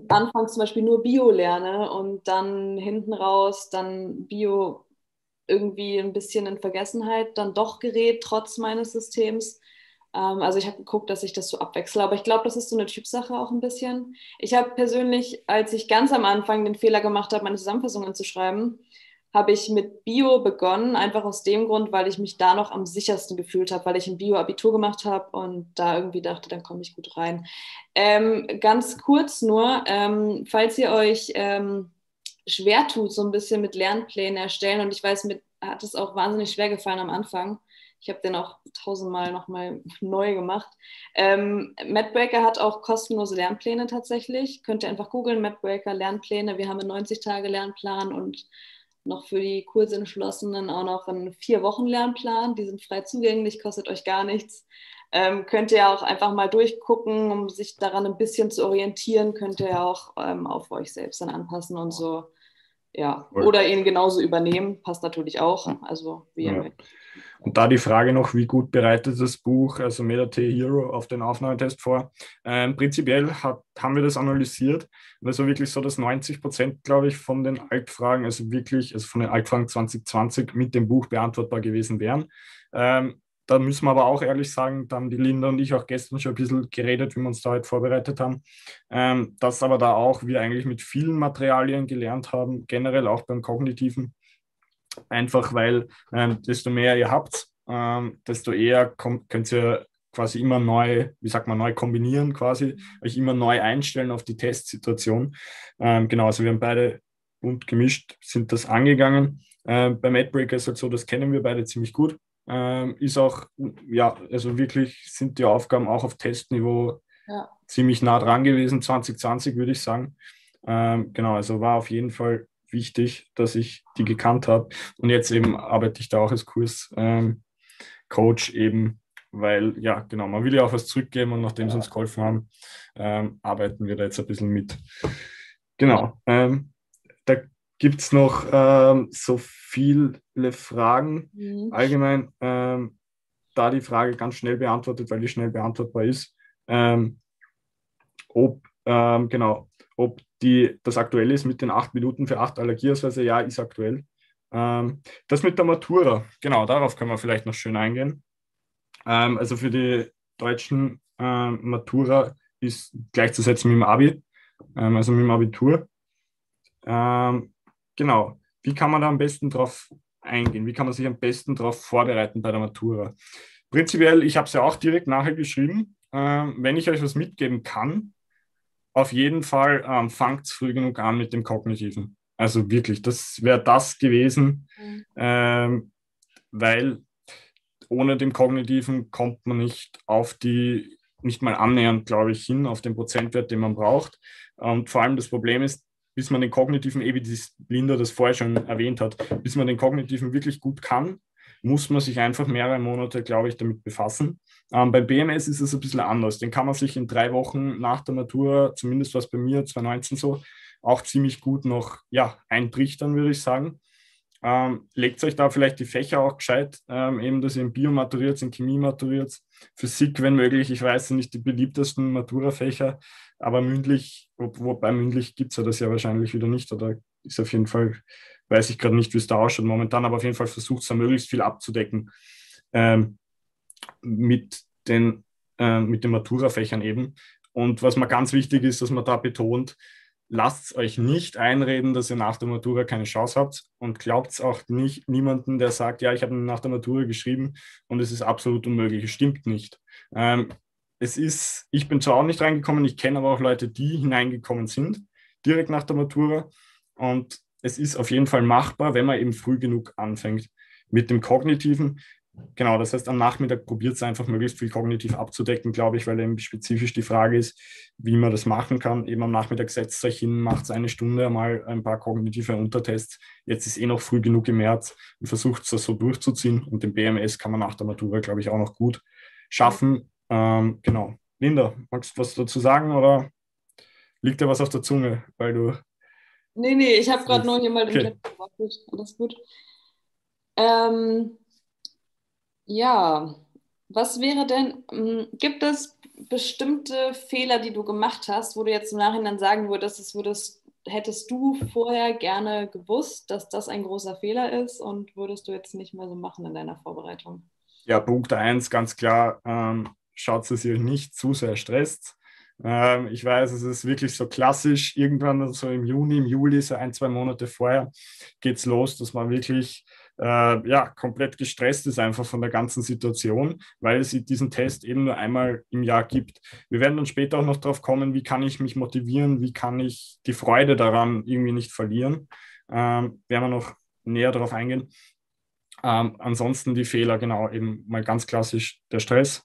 anfangs zum Beispiel nur Bio lerne und dann hinten raus dann Bio irgendwie ein bisschen in Vergessenheit dann doch gerät, trotz meines Systems. Ähm, also ich habe geguckt, dass ich das so abwechsle, aber ich glaube, das ist so eine Typsache auch ein bisschen. Ich habe persönlich, als ich ganz am Anfang den Fehler gemacht habe, meine Zusammenfassungen zu schreiben, habe ich mit Bio begonnen, einfach aus dem Grund, weil ich mich da noch am sichersten gefühlt habe, weil ich ein Bio-Abitur gemacht habe und da irgendwie dachte, dann komme ich gut rein. Ähm, ganz kurz nur, ähm, falls ihr euch ähm, schwer tut, so ein bisschen mit Lernplänen erstellen, und ich weiß, mir hat es auch wahnsinnig schwer gefallen am Anfang. Ich habe den auch tausendmal nochmal *laughs* neu gemacht. Ähm, Madbreaker hat auch kostenlose Lernpläne tatsächlich. Könnt ihr einfach googeln, Madbreaker Lernpläne. Wir haben einen 90-Tage-Lernplan und noch für die Kursentschlossenen auch noch einen Vier-Wochen-Lernplan. Die sind frei zugänglich, kostet euch gar nichts. Ähm, könnt ihr auch einfach mal durchgucken, um sich daran ein bisschen zu orientieren, könnt ihr auch ähm, auf euch selbst dann anpassen und so. Ja, oder ihn genauso übernehmen, passt natürlich auch. Also wie ja. Und da die Frage noch, wie gut bereitet das Buch, also MetaT Hero, auf den Aufnahmetest vor? Ähm, prinzipiell hat, haben wir das analysiert. Also wirklich so, dass 90 Prozent, glaube ich, von den Altfragen, also wirklich, also von den Altfragen 2020 mit dem Buch beantwortbar gewesen wären. Ähm, da müssen wir aber auch ehrlich sagen, da haben die Linda und ich auch gestern schon ein bisschen geredet, wie wir uns da heute vorbereitet haben, ähm, dass aber da auch wir eigentlich mit vielen Materialien gelernt haben, generell auch beim Kognitiven, Einfach weil ähm, desto mehr ihr habt, ähm, desto eher kommt, könnt ihr quasi immer neu, wie sagt man, neu kombinieren quasi, euch immer neu einstellen auf die Testsituation. Ähm, genau, also wir haben beide bunt gemischt, sind das angegangen. Ähm, bei Madbreaker ist halt so, das kennen wir beide ziemlich gut. Ähm, ist auch, ja, also wirklich sind die Aufgaben auch auf Testniveau ja. ziemlich nah dran gewesen, 2020 würde ich sagen. Ähm, genau, also war auf jeden Fall wichtig, dass ich die gekannt habe. Und jetzt eben arbeite ich da auch als Kurscoach ähm, eben, weil, ja, genau, man will ja auch was zurückgeben und nachdem sie uns geholfen haben, ähm, arbeiten wir da jetzt ein bisschen mit. Genau. Ähm, da gibt es noch ähm, so viele Fragen. Mhm. Allgemein, ähm, da die Frage ganz schnell beantwortet, weil die schnell beantwortbar ist. Ähm, ob, genau, ob die, das aktuell ist mit den acht Minuten für acht Allergieausweise, ja, ist aktuell. Ähm, das mit der Matura, genau, darauf können wir vielleicht noch schön eingehen. Ähm, also für die deutschen ähm, Matura ist gleichzusetzen mit dem Abi, ähm, also mit dem Abitur. Ähm, genau, wie kann man da am besten drauf eingehen? Wie kann man sich am besten darauf vorbereiten bei der Matura? Prinzipiell, ich habe es ja auch direkt nachher geschrieben. Ähm, wenn ich euch was mitgeben kann, auf jeden Fall ähm, fangt früh genug an mit dem Kognitiven. Also wirklich, das wäre das gewesen, mhm. ähm, weil ohne dem Kognitiven kommt man nicht auf die, nicht mal annähernd, glaube ich, hin auf den Prozentwert, den man braucht. Und vor allem das Problem ist, bis man den Kognitiven, eh wie Linda das vorher schon erwähnt hat, bis man den Kognitiven wirklich gut kann, muss man sich einfach mehrere Monate, glaube ich, damit befassen. Ähm, beim BMS ist es ein bisschen anders. Den kann man sich in drei Wochen nach der Matura, zumindest was bei mir 2019 so, auch ziemlich gut noch ja, eintrichtern, würde ich sagen. Ähm, legt euch da vielleicht die Fächer auch gescheit, ähm, eben, dass ihr in Bio maturiert, in Chemie maturiert, Physik, wenn möglich. Ich weiß, sind nicht die beliebtesten Matura-Fächer, aber mündlich, wobei mündlich gibt es ja das ja wahrscheinlich wieder nicht, oder ist auf jeden Fall weiß ich gerade nicht, wie es da ausschaut momentan, aber auf jeden Fall versucht es da möglichst viel abzudecken ähm, mit den, äh, mit den Matura-Fächern eben. Und was mir ganz wichtig ist, dass man da betont, lasst euch nicht einreden, dass ihr nach der Matura keine Chance habt und glaubt auch nicht niemanden, der sagt, ja, ich habe nach der Matura geschrieben und es ist absolut unmöglich. Es stimmt nicht. Ähm, es ist, ich bin zwar auch nicht reingekommen, ich kenne aber auch Leute, die hineingekommen sind, direkt nach der Matura. Und es ist auf jeden Fall machbar, wenn man eben früh genug anfängt mit dem Kognitiven. Genau, das heißt, am Nachmittag probiert es einfach möglichst viel kognitiv abzudecken, glaube ich, weil eben spezifisch die Frage ist, wie man das machen kann. Eben am Nachmittag setzt euch hin, macht eine Stunde mal ein paar kognitive Untertests. Jetzt ist eh noch früh genug im März und versucht es so durchzuziehen. Und den BMS kann man nach der Matura, glaube ich, auch noch gut schaffen. Ähm, genau. Linda, magst du was dazu sagen oder liegt dir was auf der Zunge, weil du. Nee, nee, ich habe gerade nur hier mal den okay. gewartet. Alles gut. Ähm, ja, was wäre denn, hm, gibt es bestimmte Fehler, die du gemacht hast, wo du jetzt im Nachhinein sagen würdest, das würdest, hättest du vorher gerne gewusst, dass das ein großer Fehler ist und würdest du jetzt nicht mehr so machen in deiner Vorbereitung? Ja, Punkt 1, ganz klar, ähm, schaut es ihr nicht zu sehr stresst. Ähm, ich weiß, es ist wirklich so klassisch, irgendwann so im Juni, im Juli, so ein, zwei Monate vorher geht es los, dass man wirklich äh, ja, komplett gestresst ist einfach von der ganzen Situation, weil es diesen Test eben nur einmal im Jahr gibt. Wir werden dann später auch noch darauf kommen, wie kann ich mich motivieren, wie kann ich die Freude daran irgendwie nicht verlieren. Ähm, werden wir noch näher darauf eingehen. Ähm, ansonsten die Fehler, genau, eben mal ganz klassisch der Stress.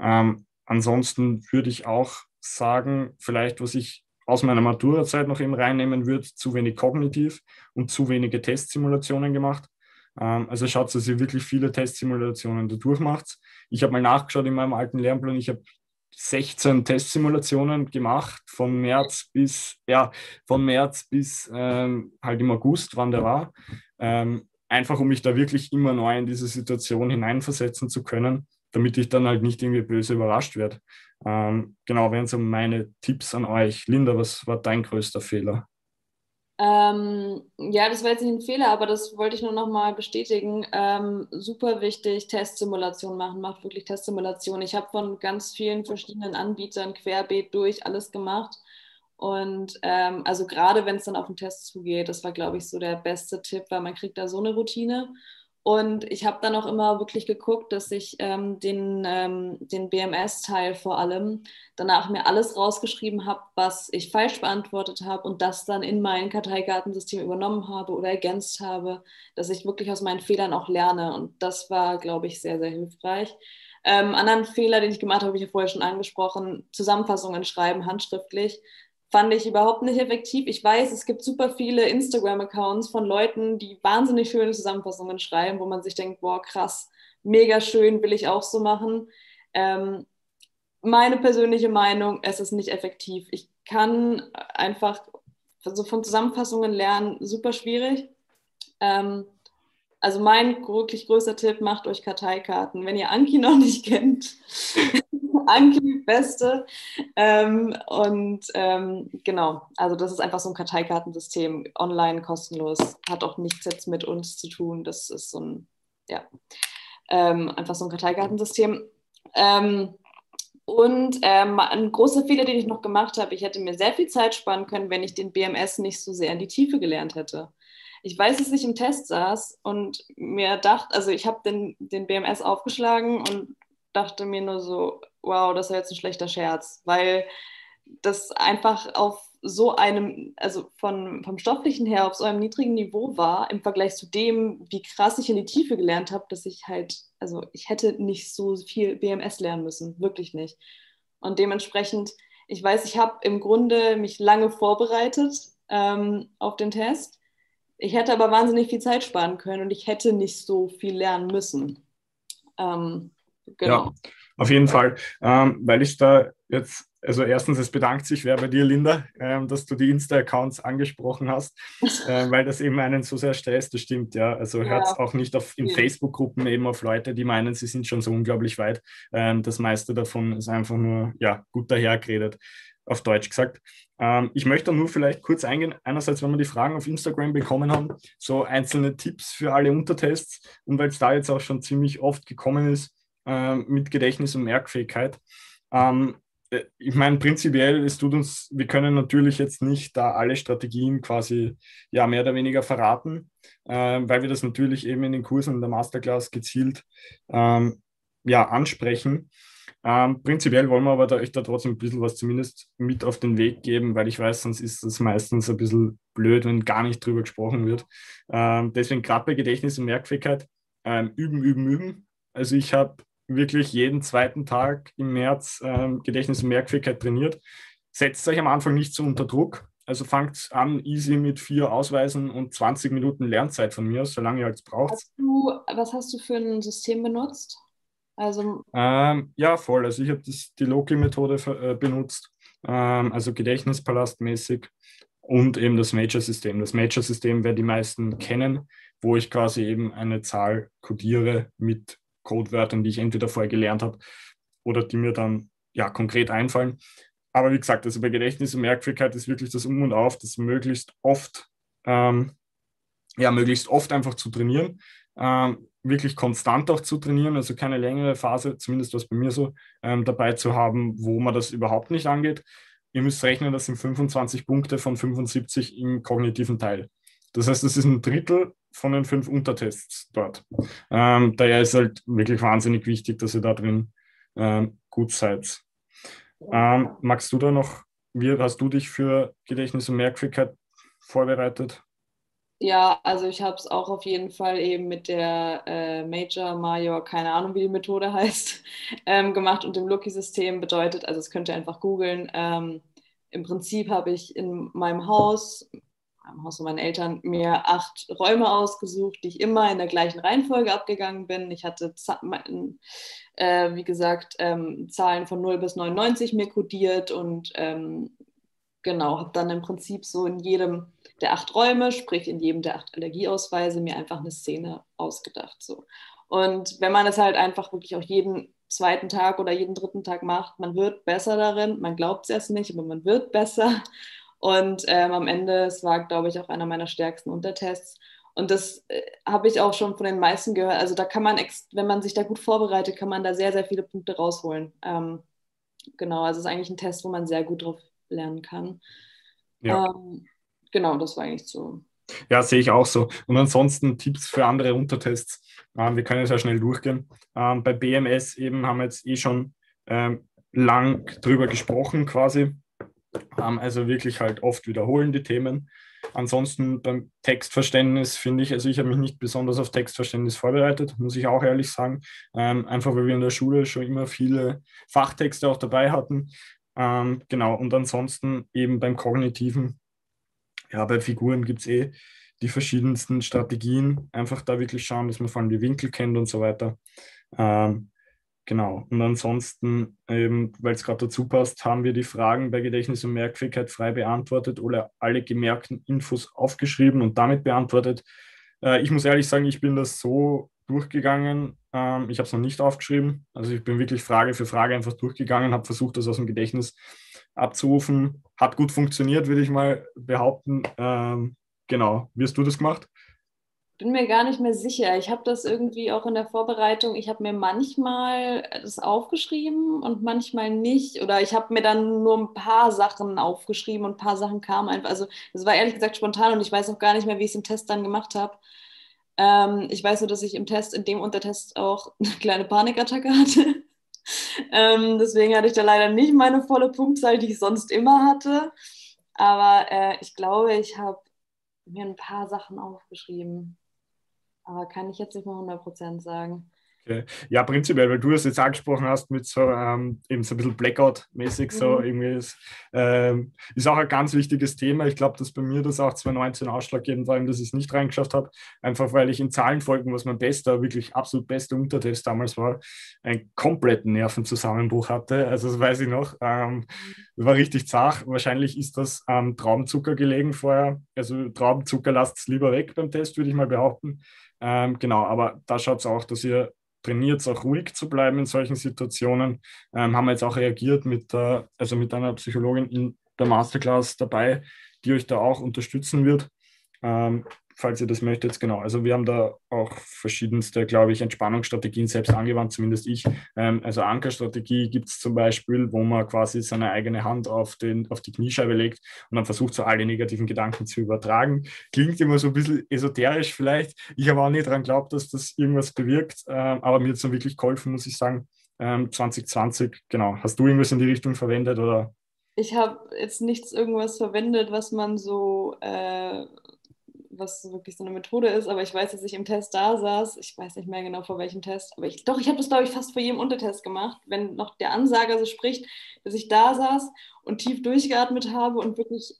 Ähm, ansonsten würde ich auch sagen, vielleicht, was ich aus meiner Matura-Zeit noch eben reinnehmen würde, zu wenig kognitiv und zu wenige Testsimulationen gemacht. Ähm, also schaut, dass ihr wirklich viele Testsimulationen da durchmacht. Ich habe mal nachgeschaut in meinem alten Lernplan, ich habe 16 Testsimulationen gemacht von März bis, ja, von März bis ähm, halt im August, wann der war. Ähm, einfach um mich da wirklich immer neu in diese Situation hineinversetzen zu können, damit ich dann halt nicht irgendwie böse überrascht werde. Ähm, genau, wären so meine Tipps an euch. Linda, was war dein größter Fehler? Ähm, ja, das war jetzt nicht ein Fehler, aber das wollte ich nur noch mal bestätigen. Ähm, super wichtig, Testsimulation machen, macht wirklich Testsimulation. Ich habe von ganz vielen verschiedenen Anbietern querbeet durch alles gemacht. Und ähm, also gerade wenn es dann auf den Test zugeht, das war, glaube ich, so der beste Tipp, weil man kriegt da so eine Routine. Und ich habe dann auch immer wirklich geguckt, dass ich ähm, den, ähm, den BMS-Teil vor allem danach mir alles rausgeschrieben habe, was ich falsch beantwortet habe und das dann in mein Karteikartensystem übernommen habe oder ergänzt habe, dass ich wirklich aus meinen Fehlern auch lerne. Und das war, glaube ich, sehr, sehr hilfreich. Ähm, anderen Fehler, den ich gemacht habe, habe ich ja vorher schon angesprochen, Zusammenfassungen schreiben, handschriftlich fand ich überhaupt nicht effektiv. Ich weiß, es gibt super viele Instagram-Accounts von Leuten, die wahnsinnig schöne Zusammenfassungen schreiben, wo man sich denkt, boah, krass, mega schön, will ich auch so machen. Ähm, meine persönliche Meinung, es ist nicht effektiv. Ich kann einfach also von Zusammenfassungen lernen, super schwierig. Ähm, also mein wirklich größter Tipp, macht euch Karteikarten. Wenn ihr Anki noch nicht kennt, *laughs* Anki, beste. Ähm, und ähm, genau, also das ist einfach so ein Karteikartensystem, online kostenlos, hat auch nichts jetzt mit uns zu tun. Das ist so ein, ja, ähm, einfach so ein Karteikartensystem. Ähm, und ähm, ein großer Fehler, den ich noch gemacht habe, ich hätte mir sehr viel Zeit sparen können, wenn ich den BMS nicht so sehr in die Tiefe gelernt hätte ich weiß, dass ich im Test saß und mir dachte, also ich habe den, den BMS aufgeschlagen und dachte mir nur so, wow, das ist jetzt ein schlechter Scherz, weil das einfach auf so einem, also von, vom Stofflichen her auf so einem niedrigen Niveau war, im Vergleich zu dem, wie krass ich in die Tiefe gelernt habe, dass ich halt, also ich hätte nicht so viel BMS lernen müssen, wirklich nicht. Und dementsprechend, ich weiß, ich habe im Grunde mich lange vorbereitet ähm, auf den Test ich hätte aber wahnsinnig viel Zeit sparen können und ich hätte nicht so viel lernen müssen. Ähm, genau. Ja, auf jeden Fall, ähm, weil ich da jetzt, also erstens, es bedankt sich wer bei dir, Linda, ähm, dass du die Insta-Accounts angesprochen hast, *laughs* äh, weil das eben einen so sehr stresst, das stimmt, ja. Also hört ja. auch nicht auf, in Facebook-Gruppen eben auf Leute, die meinen, sie sind schon so unglaublich weit. Ähm, das meiste davon ist einfach nur, ja, gut dahergeredet auf Deutsch gesagt. Ähm, ich möchte nur vielleicht kurz eingehen, einerseits, wenn wir die Fragen auf Instagram bekommen haben, so einzelne Tipps für alle Untertests und weil es da jetzt auch schon ziemlich oft gekommen ist äh, mit Gedächtnis und Merkfähigkeit. Ähm, äh, ich meine, prinzipiell, es tut uns, wir können natürlich jetzt nicht da alle Strategien quasi ja mehr oder weniger verraten, äh, weil wir das natürlich eben in den Kursen in der Masterclass gezielt ähm, ja, ansprechen. Ähm, prinzipiell wollen wir aber da, euch da trotzdem ein bisschen was zumindest mit auf den Weg geben, weil ich weiß, sonst ist das meistens ein bisschen blöd, wenn gar nicht drüber gesprochen wird. Ähm, deswegen gerade bei Gedächtnis und Merkfähigkeit ähm, üben, üben, üben. Also ich habe wirklich jeden zweiten Tag im März ähm, Gedächtnis und Merkfähigkeit trainiert. Setzt euch am Anfang nicht so unter Druck. Also fangt an easy mit vier Ausweisen und 20 Minuten Lernzeit von mir, solange ihr es braucht. Hast du, was hast du für ein System benutzt? Also, ähm, ja, voll. Also ich habe die Loki-Methode äh, benutzt. ähm, also Gedächtnispalastmäßig und eben das Major-System. Das Major-System werden die meisten kennen, wo ich quasi eben eine Zahl codiere mit Codewörtern, die ich entweder vorher gelernt habe oder die mir dann ja konkret einfallen. Aber wie gesagt, also bei Gedächtnis und Merkfähigkeit ist wirklich das Um und Auf, das möglichst oft, ähm, ja, möglichst oft einfach zu trainieren, ähm, wirklich konstant auch zu trainieren, also keine längere Phase, zumindest was bei mir so, ähm, dabei zu haben, wo man das überhaupt nicht angeht. Ihr müsst rechnen, das sind 25 Punkte von 75 im kognitiven Teil. Das heißt, das ist ein Drittel von den fünf Untertests dort. Ähm, daher ist halt wirklich wahnsinnig wichtig, dass ihr da drin ähm, gut seid. Ähm, magst du da noch, wie hast du dich für Gedächtnis und Merkfähigkeit vorbereitet? Ja, also ich habe es auch auf jeden Fall eben mit der äh, Major, Major, keine Ahnung, wie die Methode *laughs* heißt, ähm, gemacht und dem Loki-System bedeutet, also das könnt ihr einfach googeln. Ähm, Im Prinzip habe ich in meinem Haus, im Haus von meinen Eltern, mir acht Räume ausgesucht, die ich immer in der gleichen Reihenfolge abgegangen bin. Ich hatte, äh, wie gesagt, ähm, Zahlen von 0 bis 99 mir kodiert und ähm, genau, habe dann im Prinzip so in jedem der acht Räume, sprich in jedem der acht Allergieausweise, mir einfach eine Szene ausgedacht. So. Und wenn man das halt einfach wirklich auch jeden zweiten Tag oder jeden dritten Tag macht, man wird besser darin. Man glaubt es erst nicht, aber man wird besser. Und ähm, am Ende, es war, glaube ich, auch einer meiner stärksten Untertests. Und das äh, habe ich auch schon von den meisten gehört. Also da kann man, wenn man sich da gut vorbereitet, kann man da sehr, sehr viele Punkte rausholen. Ähm, genau, also es ist eigentlich ein Test, wo man sehr gut drauf lernen kann. Ja. Ähm, genau, das war eigentlich so. Ja, sehe ich auch so. Und ansonsten Tipps für andere Untertests. Ähm, wir können sehr schnell durchgehen. Ähm, bei BMS eben haben wir jetzt eh schon ähm, lang drüber gesprochen quasi. Ähm, also wirklich halt oft wiederholen die Themen. Ansonsten beim Textverständnis finde ich, also ich habe mich nicht besonders auf Textverständnis vorbereitet, muss ich auch ehrlich sagen. Ähm, einfach weil wir in der Schule schon immer viele Fachtexte auch dabei hatten. Ähm, genau, und ansonsten eben beim Kognitiven, ja, bei Figuren gibt es eh die verschiedensten Strategien. Einfach da wirklich schauen, dass man vor allem die Winkel kennt und so weiter. Ähm, genau, und ansonsten, eben, weil es gerade dazu passt, haben wir die Fragen bei Gedächtnis und Merkfähigkeit frei beantwortet oder alle gemerkten Infos aufgeschrieben und damit beantwortet. Äh, ich muss ehrlich sagen, ich bin das so durchgegangen. Ähm, ich habe es noch nicht aufgeschrieben. Also ich bin wirklich Frage für Frage einfach durchgegangen, habe versucht, das aus dem Gedächtnis abzurufen. Hat gut funktioniert, würde ich mal behaupten. Ähm, genau. Wie hast du das gemacht? Bin mir gar nicht mehr sicher. Ich habe das irgendwie auch in der Vorbereitung, ich habe mir manchmal das aufgeschrieben und manchmal nicht. Oder ich habe mir dann nur ein paar Sachen aufgeschrieben und ein paar Sachen kamen einfach. Also das war ehrlich gesagt spontan und ich weiß auch gar nicht mehr, wie ich es im Test dann gemacht habe. Ähm, ich weiß nur, dass ich im Test, in dem Untertest auch *laughs* eine kleine Panikattacke hatte. *laughs* ähm, deswegen hatte ich da leider nicht meine volle Punktzahl, die ich sonst immer hatte. Aber äh, ich glaube, ich habe mir ein paar Sachen aufgeschrieben. Aber kann ich jetzt nicht mal 100% sagen. Okay. Ja, prinzipiell, weil du es jetzt angesprochen hast mit so ähm, eben so ein bisschen Blackout-mäßig, mhm. so irgendwie ist, ähm, ist auch ein ganz wichtiges Thema. Ich glaube, dass bei mir das auch 2019 ausschlaggebend war, dass ich es nicht reingeschafft habe, einfach weil ich in Zahlenfolgen, was mein bester, wirklich absolut bester Untertest damals war, einen kompletten Nervenzusammenbruch hatte. Also das weiß ich noch. Ähm, das war richtig zart. Wahrscheinlich ist das am Traubenzucker gelegen vorher. Also Traubenzucker lasst es lieber weg beim Test, würde ich mal behaupten. Ähm, genau, aber da schaut es auch, dass ihr trainiert, auch ruhig zu bleiben in solchen Situationen. Ähm, haben wir jetzt auch reagiert mit, der, also mit einer Psychologin in der Masterclass dabei, die euch da auch unterstützen wird. Ähm, falls ihr das möchtet. Genau, also wir haben da auch verschiedenste, glaube ich, Entspannungsstrategien selbst angewandt, zumindest ich. Ähm, also Ankerstrategie gibt es zum Beispiel, wo man quasi seine eigene Hand auf, den, auf die Kniescheibe legt und dann versucht, so alle negativen Gedanken zu übertragen. Klingt immer so ein bisschen esoterisch vielleicht. Ich habe auch nicht daran geglaubt, dass das irgendwas bewirkt, äh, aber mir hat es dann wirklich geholfen, muss ich sagen. Ähm, 2020, genau. Hast du irgendwas in die Richtung verwendet oder? Ich habe jetzt nichts irgendwas verwendet, was man so äh, was wirklich so eine Methode ist, aber ich weiß, dass ich im Test da saß. Ich weiß nicht mehr genau vor welchem Test, aber ich, doch, ich habe das, glaube ich, fast vor jedem Untertest gemacht, wenn noch der Ansager so spricht, dass ich da saß und tief durchgeatmet habe und wirklich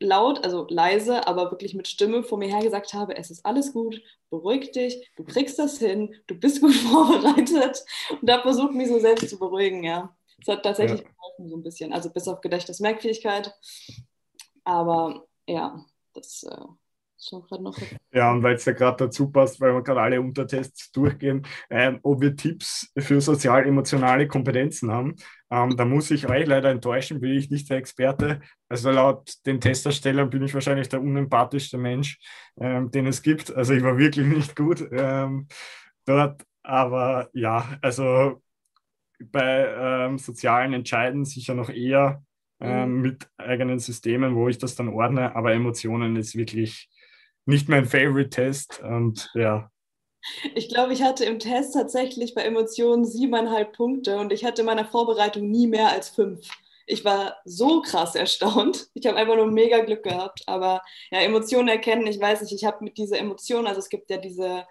laut, also leise, aber wirklich mit Stimme vor mir her gesagt habe, es ist alles gut, beruhig dich, du kriegst das hin, du bist gut *laughs* vorbereitet und habe versucht, mich so selbst zu beruhigen, ja. Es hat tatsächlich ja. geholfen, so ein bisschen. Also bis auf Gedächtnismerkfähigkeit. Aber ja, das äh. *laughs* Ja, und weil es ja gerade dazu passt, weil wir gerade alle Untertests durchgehen, ähm, ob wir Tipps für sozial-emotionale Kompetenzen haben. Ähm, da muss ich euch leider enttäuschen, bin ich nicht der Experte. Also laut den Testerstellern bin ich wahrscheinlich der unempathischste Mensch, ähm, den es gibt. Also ich war wirklich nicht gut ähm, dort. Aber ja, also bei ähm, sozialen Entscheiden sicher noch eher ähm, mhm. mit eigenen Systemen, wo ich das dann ordne. Aber Emotionen ist wirklich nicht mein Favorite-Test. Und ja. Ich glaube, ich hatte im Test tatsächlich bei Emotionen siebeneinhalb Punkte und ich hatte in meiner Vorbereitung nie mehr als fünf. Ich war so krass erstaunt. Ich habe einfach nur mega Glück gehabt. Aber ja, Emotionen erkennen, ich weiß nicht, ich habe mit dieser Emotion, also es gibt ja diese,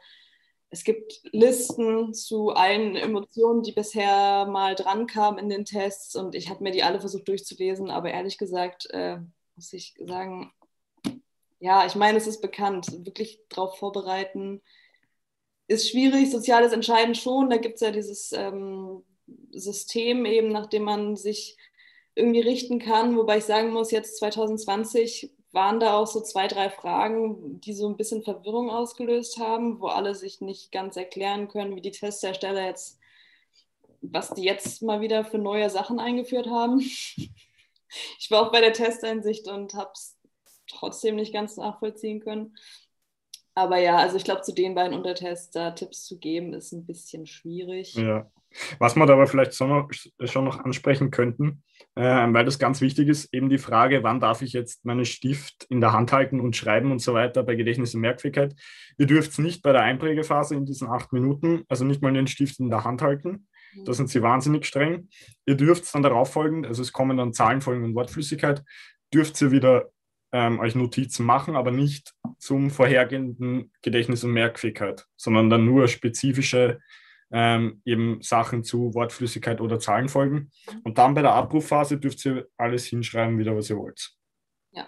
es gibt Listen zu allen Emotionen, die bisher mal dran kamen in den Tests und ich habe mir die alle versucht durchzulesen, aber ehrlich gesagt äh, muss ich sagen, ja, ich meine, es ist bekannt. Wirklich darauf vorbereiten ist schwierig. Soziales Entscheiden schon. Da gibt es ja dieses ähm, System eben, nach dem man sich irgendwie richten kann. Wobei ich sagen muss, jetzt 2020 waren da auch so zwei, drei Fragen, die so ein bisschen Verwirrung ausgelöst haben, wo alle sich nicht ganz erklären können, wie die Testhersteller jetzt, was die jetzt mal wieder für neue Sachen eingeführt haben. *laughs* Ich war auch bei der Testeinsicht und habe es trotzdem nicht ganz nachvollziehen können. Aber ja, also ich glaube, zu den beiden Untertests da Tipps zu geben, ist ein bisschen schwierig. Ja. Was wir da aber vielleicht schon noch, schon noch ansprechen könnten, äh, weil das ganz wichtig ist, eben die Frage, wann darf ich jetzt meinen Stift in der Hand halten und schreiben und so weiter bei Gedächtnis und Merkfähigkeit. Ihr dürft es nicht bei der Einprägephase in diesen acht Minuten, also nicht mal den Stift in der Hand halten. Da mhm. sind sie wahnsinnig streng. Ihr dürft dann darauf folgen, also es kommen dann Zahlenfolgen und Wortflüssigkeit, dürft ihr wieder ähm, euch Notizen machen, aber nicht zum vorhergehenden Gedächtnis und Merkfähigkeit, sondern dann nur spezifische ähm, eben Sachen zu Wortflüssigkeit oder Zahlenfolgen. Und dann bei der Abrufphase dürft ihr alles hinschreiben, wieder was ihr wollt. Ja.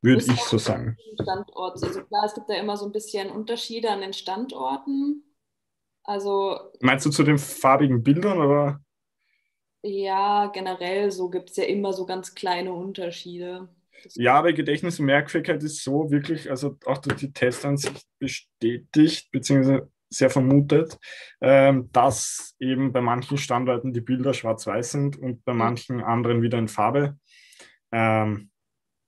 Würde ich so sagen. Standort. Also klar, es gibt ja immer so ein bisschen Unterschiede an den Standorten. Also. Meinst du zu den farbigen Bildern oder? Ja, generell so gibt es ja immer so ganz kleine Unterschiede. Ja, aber Gedächtnis und Merkfähigkeit ist so wirklich, also auch durch die Testansicht bestätigt, beziehungsweise sehr vermutet, ähm, dass eben bei manchen Standorten die Bilder schwarz-weiß sind und bei mhm. manchen anderen wieder in Farbe. Ähm,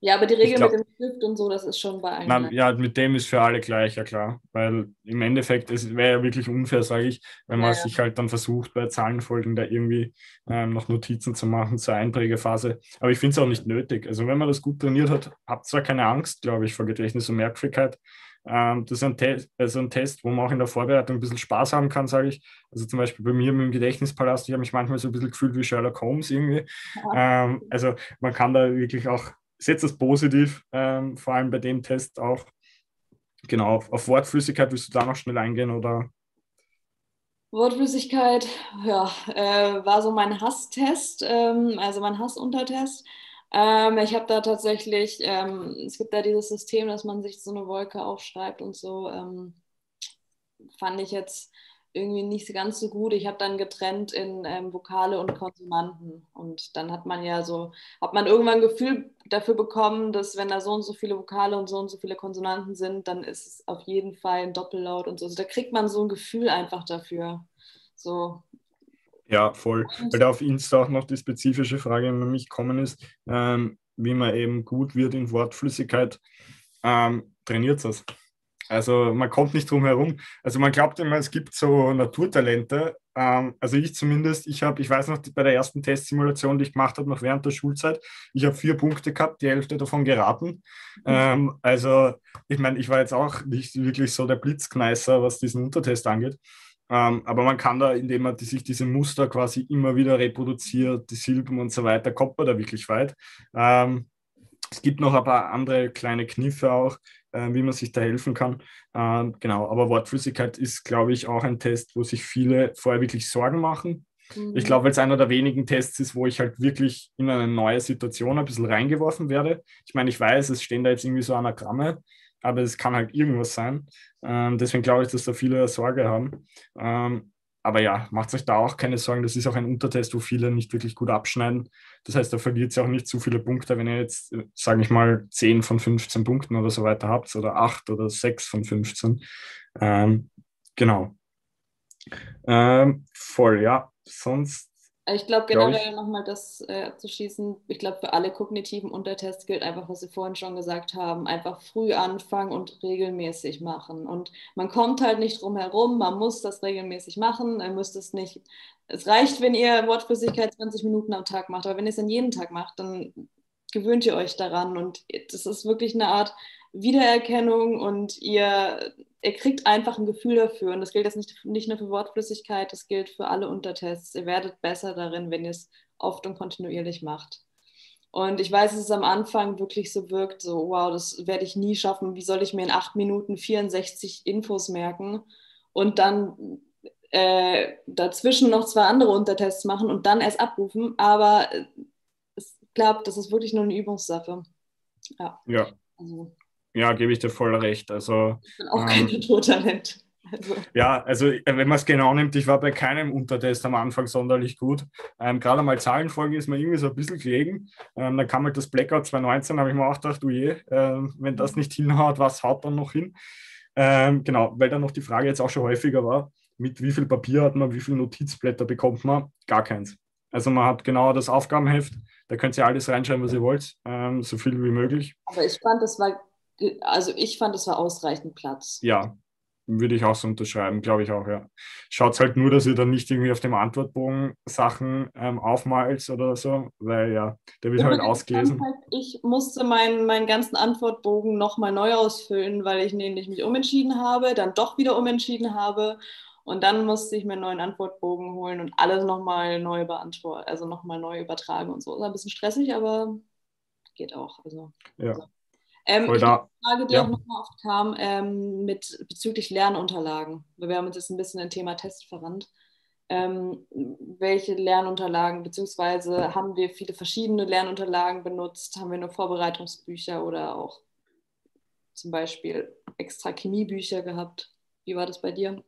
ja, aber die Regel glaub, mit dem Stift und so, das ist schon bei allen. Na, ja, mit dem ist für alle gleich, ja klar. Weil im Endeffekt, es wäre ja wirklich unfair, sage ich, wenn man ja, ja. sich halt dann versucht, bei Zahlenfolgen da irgendwie ähm, noch Notizen zu machen zur Einprägephase. Aber ich finde es auch nicht nötig. Also wenn man das gut trainiert hat, habt zwar keine Angst, glaube ich, vor Gedächtnis und Merkfähigkeit. Ähm, das ist ein, Te also ein Test, wo man auch in der Vorbereitung ein bisschen Spaß haben kann, sage ich. Also zum Beispiel bei mir mit dem Gedächtnispalast, ich habe mich manchmal so ein bisschen gefühlt wie Sherlock Holmes irgendwie. Ja. Ähm, also man kann da wirklich auch setzt das positiv, ähm, vor allem bei dem Test auch. Genau, auf, Wortflüssigkeit willst du da noch schnell eingehen oder? Wortflüssigkeit, ja, äh, war so mein Hasstest, ähm, also mein Hassuntertest. Ähm, ich habe da tatsächlich, ähm, es gibt da dieses System, dass man sich so eine Wolke aufschreibt und so. Ähm, fand ich jetzt irgendwie nicht ganz so gut. Ich habe dann getrennt in ähm, Vokale und Konsonanten. Und dann hat man ja so, hat man irgendwann ein Gefühl dafür bekommen, dass wenn da so und so viele Vokale und so und so viele Konsonanten sind, dann ist es auf jeden Fall ein Doppellaut und so. Also da kriegt man so ein Gefühl einfach dafür. So. Ja, voll. Weil da auf Insta auch noch die spezifische Frage an mich kommen ist, ähm, wie man eben gut wird in Wortflüssigkeit. Ähm, trainiert das? Also man kommt nicht drum herum. Also man glaubt immer, es gibt so Naturtalente. Ähm, also ich zumindest, ich habe, ich weiß noch, bei der ersten Testsimulation, die ich gemacht habe, noch während der Schulzeit, ich habe vier Punkte gehabt, die Hälfte davon geraten. Ähm, also ich meine, ich war jetzt auch nicht wirklich so der Blitzkneißer, was diesen Untertest angeht. Ähm, aber man kann da, indem man die, sich diese Muster quasi immer wieder reproduziert, die Silben und so weiter, kommt man da wirklich weit. Ähm, es gibt noch ein paar andere kleine Kniffe auch, äh, wie man sich da helfen kann. Äh, genau, aber Wortflüssigkeit ist, glaube ich, auch ein Test, wo sich viele vorher wirklich Sorgen machen. Mhm. Ich glaube, weil es einer der wenigen Tests ist, wo ich halt wirklich in eine neue Situation ein bisschen reingeworfen werde. Ich meine, ich weiß, es stehen da jetzt irgendwie so Anagramme, aber es kann halt irgendwas sein. Ähm, deswegen glaube ich, dass da viele Sorge haben. Ähm, aber ja, macht euch da auch keine Sorgen. Das ist auch ein Untertest, wo viele nicht wirklich gut abschneiden. Das heißt, da verliert ihr auch nicht zu viele Punkte, wenn ihr jetzt, äh, sage ich mal, 10 von 15 Punkten oder so weiter habt oder 8 oder 6 von 15. Ähm, genau. Ähm, voll, ja. Sonst ich glaube generell nochmal das äh, abzuschließen, ich glaube für alle kognitiven Untertests gilt einfach, was Sie vorhin schon gesagt haben, einfach früh anfangen und regelmäßig machen. Und man kommt halt nicht drum herum, man muss das regelmäßig machen, ihr müsst es nicht, es reicht, wenn ihr Wortflüssigkeit 20 Minuten am Tag macht, aber wenn ihr es dann jeden Tag macht, dann gewöhnt ihr euch daran. Und das ist wirklich eine Art Wiedererkennung und ihr, ihr kriegt einfach ein Gefühl dafür. Und das gilt jetzt nicht, nicht nur für Wortflüssigkeit, das gilt für alle Untertests. Ihr werdet besser darin, wenn ihr es oft und kontinuierlich macht. Und ich weiß, dass es am Anfang wirklich so wirkt, so, wow, das werde ich nie schaffen. Wie soll ich mir in acht Minuten 64 Infos merken und dann äh, dazwischen noch zwei andere Untertests machen und dann erst abrufen? Aber ich glaube, das ist wirklich nur eine Übungssache. Ja. ja. Also. Ja, gebe ich dir voll recht. Also, ich bin auch ähm, kein Naturtalent. Also. Ja, also äh, wenn man es genau nimmt, ich war bei keinem Untertest am Anfang sonderlich gut. Ähm, Gerade einmal Zahlenfolge ist mir irgendwie so ein bisschen gelegen. Ähm, dann kam halt das Blackout 2019, habe ich mir auch gedacht, du je, äh, wenn das nicht hinhaut, was haut dann noch hin? Ähm, genau, weil dann noch die Frage jetzt auch schon häufiger war, mit wie viel Papier hat man, wie viele Notizblätter bekommt man? Gar keins. Also man hat genau das Aufgabenheft, da könnt ihr alles reinschreiben, was ihr wollt, ähm, so viel wie möglich. Aber ich fand, das war also ich fand, es war ausreichend Platz. Ja, würde ich auch so unterschreiben, glaube ich auch, ja. Schaut halt nur, dass ihr dann nicht irgendwie auf dem Antwortbogen Sachen ähm, aufmalt oder so, weil ja, der wird ja, halt ausgelesen. Halt, ich musste meinen, meinen ganzen Antwortbogen nochmal neu ausfüllen, weil ich nämlich mich umentschieden habe, dann doch wieder umentschieden habe und dann musste ich mir einen neuen Antwortbogen holen und alles nochmal neu beantworten, also nochmal neu übertragen und so. Ist ein bisschen stressig, aber geht auch. Also, ja. Also. Ähm, ich da, die Frage, die ja. auch nochmal oft kam, ähm, mit, bezüglich Lernunterlagen. Wir haben uns jetzt ein bisschen ein Thema Test verrannt. Ähm, welche Lernunterlagen, beziehungsweise haben wir viele verschiedene Lernunterlagen benutzt? Haben wir nur Vorbereitungsbücher oder auch zum Beispiel extra Chemiebücher gehabt? Wie war das bei dir?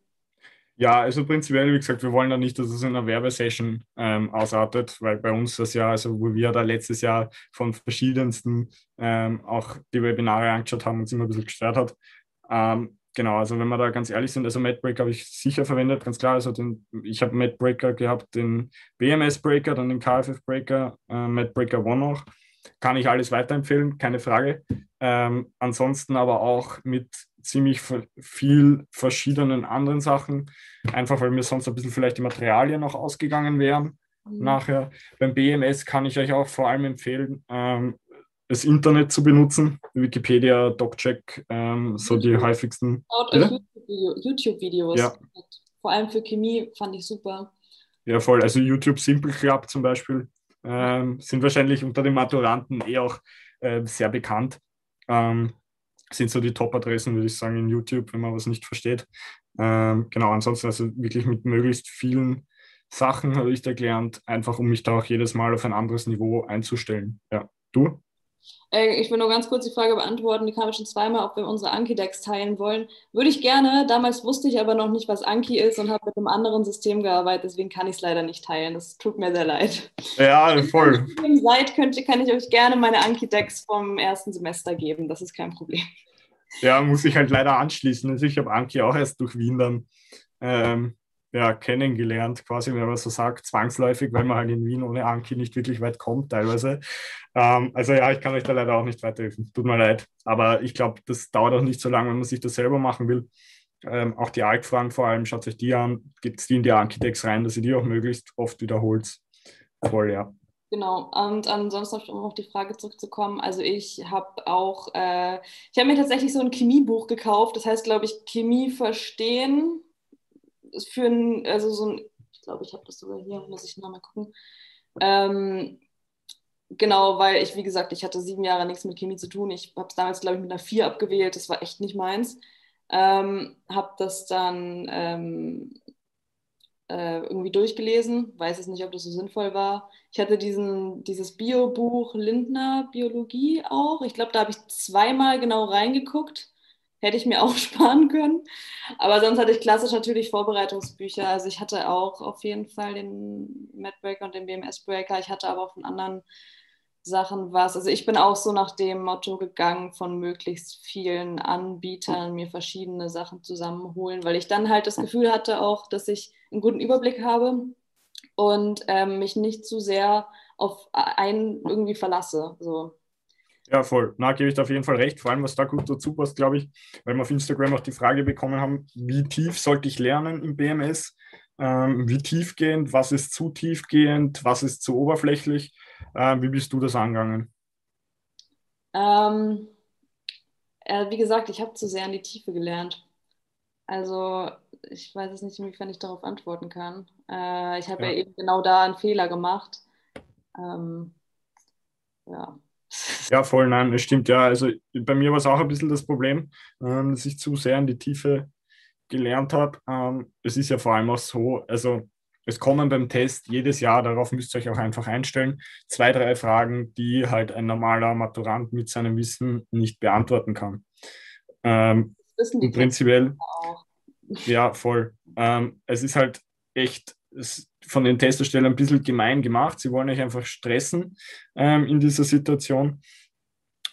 Ja, also prinzipiell, wie gesagt, wir wollen da nicht, dass es in einer Werbesession ähm, ausartet, weil bei uns das Jahr, also wo wir da letztes Jahr von verschiedensten ähm, auch die Webinare angeschaut haben, uns immer ein bisschen gestört hat. Ähm, genau, also wenn wir da ganz ehrlich sind, also MadBreaker habe ich sicher verwendet, ganz klar. Also den, ich habe MadBreaker gehabt, den BMS Breaker, dann den KFF Breaker, äh, MadBreaker One auch. Kann ich alles weiterempfehlen, keine Frage. Ähm, ansonsten aber auch mit ziemlich viel verschiedenen anderen Sachen, einfach weil mir sonst ein bisschen vielleicht die Materialien noch ausgegangen wären mhm. nachher. Beim BMS kann ich euch auch vor allem empfehlen, ähm, das Internet zu benutzen, Wikipedia, DocCheck, ähm, so die häufigsten. YouTube-Videos. Ja. Vor allem für Chemie fand ich super. Ja, voll. Also YouTube Simple Club zum Beispiel ähm, sind wahrscheinlich unter den Maturanten eh auch äh, sehr bekannt. Ähm, sind so die Top-Adressen, würde ich sagen, in YouTube, wenn man was nicht versteht. Ähm, genau, ansonsten also wirklich mit möglichst vielen Sachen habe ich da gelernt, einfach um mich da auch jedes Mal auf ein anderes Niveau einzustellen. Ja, du? Äh, ich will nur ganz kurz die Frage beantworten, die kam schon zweimal, ob wir unsere Anki-Decks teilen wollen. Würde ich gerne, damals wusste ich aber noch nicht, was Anki ist und habe mit einem anderen System gearbeitet, deswegen kann ich es leider nicht teilen. Das tut mir sehr leid. Ja, voll. Wenn ihr seid, könnt, kann ich euch gerne meine Anki-Decks vom ersten Semester geben, das ist kein Problem. Ja, muss ich halt leider anschließen. Also ich habe Anki auch erst durch Wien dann ähm, ja, kennengelernt, quasi, wenn man so sagt, zwangsläufig, weil man halt in Wien ohne Anki nicht wirklich weit kommt, teilweise. Ähm, also ja, ich kann euch da leider auch nicht weiterhelfen. Tut mir leid. Aber ich glaube, das dauert auch nicht so lange, wenn man sich das selber machen will. Ähm, auch die Altfragen vor allem, schaut euch die an, gibt es die in die Anki-Decks rein, dass ihr die auch möglichst oft wiederholt. Voll, ja. Genau, und ansonsten, um auf die Frage zurückzukommen, also ich habe auch, äh, ich habe mir tatsächlich so ein Chemiebuch gekauft, das heißt, glaube ich, Chemie verstehen, für ein, also so ein, ich glaube, ich habe das sogar hier, muss ich nochmal gucken. Ähm, genau, weil ich, wie gesagt, ich hatte sieben Jahre nichts mit Chemie zu tun. Ich habe es damals, glaube ich, mit einer vier abgewählt. Das war echt nicht meins. Ähm, habe das dann ähm, äh, irgendwie durchgelesen. Weiß es nicht, ob das so sinnvoll war. Ich hatte diesen, dieses Biobuch Lindner Biologie auch. Ich glaube, da habe ich zweimal genau reingeguckt hätte ich mir *laughs* auch sparen können. Aber sonst hatte ich klassisch natürlich Vorbereitungsbücher. Also ich hatte auch auf jeden Fall den Madbreaker und den BMS Breaker. Ich hatte aber auch von anderen Sachen was. Also ich bin auch so nach dem Motto gegangen, von möglichst vielen Anbietern mir verschiedene Sachen zusammenholen, weil ich dann halt das Gefühl hatte auch, dass ich einen guten Überblick habe und ähm, mich nicht zu sehr auf einen irgendwie verlasse. So. Ja, voll. Na, gebe ich da auf jeden Fall recht. Vor allem, was da gut dazu passt, glaube ich, weil wir auf Instagram auch die Frage bekommen haben, wie tief sollte ich lernen im BMS? Ähm, wie tiefgehend? Was ist zu tiefgehend? Was ist zu oberflächlich? Ähm, wie bist du das angegangen? Ähm, äh, wie gesagt, ich habe zu sehr in die Tiefe gelernt. Also ich weiß es nicht, inwiefern ich darauf antworten kann. Äh, ich habe ja. ja. eben genau da einen Fehler gemacht. Ähm, ja. Ja, voll, nein, es stimmt, ja. Also bei mir war es auch ein bisschen das Problem, ähm, dass ich zu sehr in die Tiefe gelernt habe. Ähm, es ist ja vor allem auch so, also es kommen beim Test jedes Jahr, darauf müsst ihr euch auch einfach einstellen, zwei, drei Fragen, die halt ein normaler Maturant mit seinem Wissen nicht beantworten kann. Ähm, die prinzipiell, auch. ja, voll. Ähm, es ist halt echt von den Testerstellern ein bisschen gemein gemacht. Sie wollen euch einfach stressen ähm, in dieser Situation.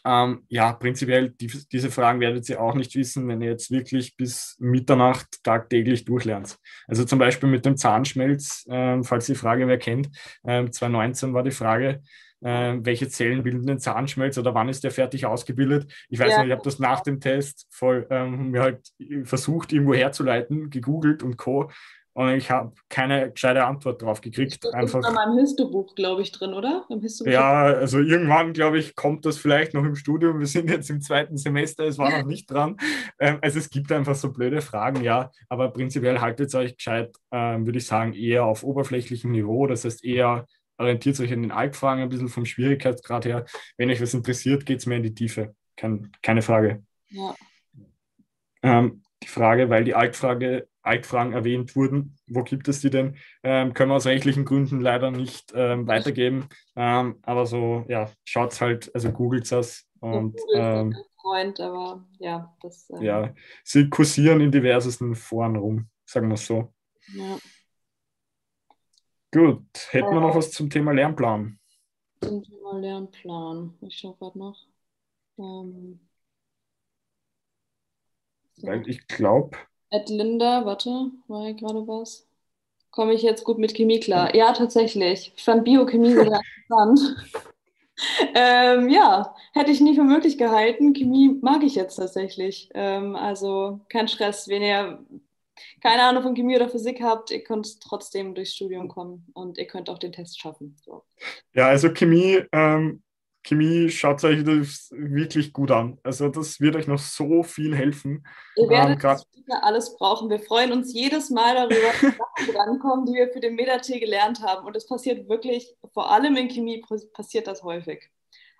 Ähm, ja, prinzipiell, die, diese Fragen werdet ihr auch nicht wissen, wenn ihr jetzt wirklich bis Mitternacht tagtäglich durchlernt. Also zum Beispiel mit dem Zahnschmelz, äh, falls die Frage wer kennt, äh, 2019 war die Frage, äh, welche Zellen bilden den Zahnschmelz oder wann ist der fertig ausgebildet. Ich weiß ja. nicht, ich habe das nach dem Test voll ähm, mir halt versucht, irgendwo herzuleiten, gegoogelt und Co. Und ich habe keine gescheite Antwort drauf gekriegt. Das einfach. ist in meinem Histobuch, glaube ich, drin, oder? ja, also irgendwann, glaube ich, kommt das vielleicht noch im Studium. Wir sind jetzt im zweiten Semester, es war noch nicht dran. *laughs* Ähm, also es gibt einfach so blöde Fragen, ja. Aber prinzipiell haltet euch gescheit, ähm, würde ich sagen, eher auf oberflächlichem Niveau. Das heißt, eher orientiert euch an den Altfragen ein bisschen vom Schwierigkeitsgrad her. Wenn euch was interessiert, geht es mehr in die Tiefe. Kein, keine Frage. Ja. Ähm, die Frage, weil die Altfrage Altfragen erwähnt wurden. Wo gibt es die denn? Ähm, können wir aus rechtlichen Gründen leider nicht ähm, weitergeben. Ähm, aber so, ja, schaut es halt, also googelt es und. Ähm, Freund, aber ja, das. Ähm, ja, sie kursieren in diversesten Foren rum, sagen wir es so. Ja. Gut, hätten wir noch was zum Thema Lernplan? Zum Thema Lernplan. Ich schaue gerade noch. Ähm, Weil ich glaube, Ed Linda, warte, war hier gerade was? Komme ich jetzt gut mit Chemie klar? Ja, tatsächlich. Ich fand Biochemie sehr *laughs* interessant. ähm, ja, hätte ich nie für möglich gehalten. Chemie mag ich jetzt tatsächlich. Ähm, also kein Stress. Wenn ihr keine Ahnung von Chemie oder Physik habt, ihr könnt trotzdem durchs Studium kommen und ihr könnt auch den Test schaffen. So. Ja, also Chemie ähm, Chemie, schaut euch das wirklich gut an. Also das wird euch noch so viel helfen. Ihr werdet ähm, alles brauchen. Wir freuen uns jedes Mal darüber, *laughs* dass Sachen drankommen, die wir für den Meta-T gelernt haben. Und es passiert wirklich, vor allem in Chemie passiert das häufig.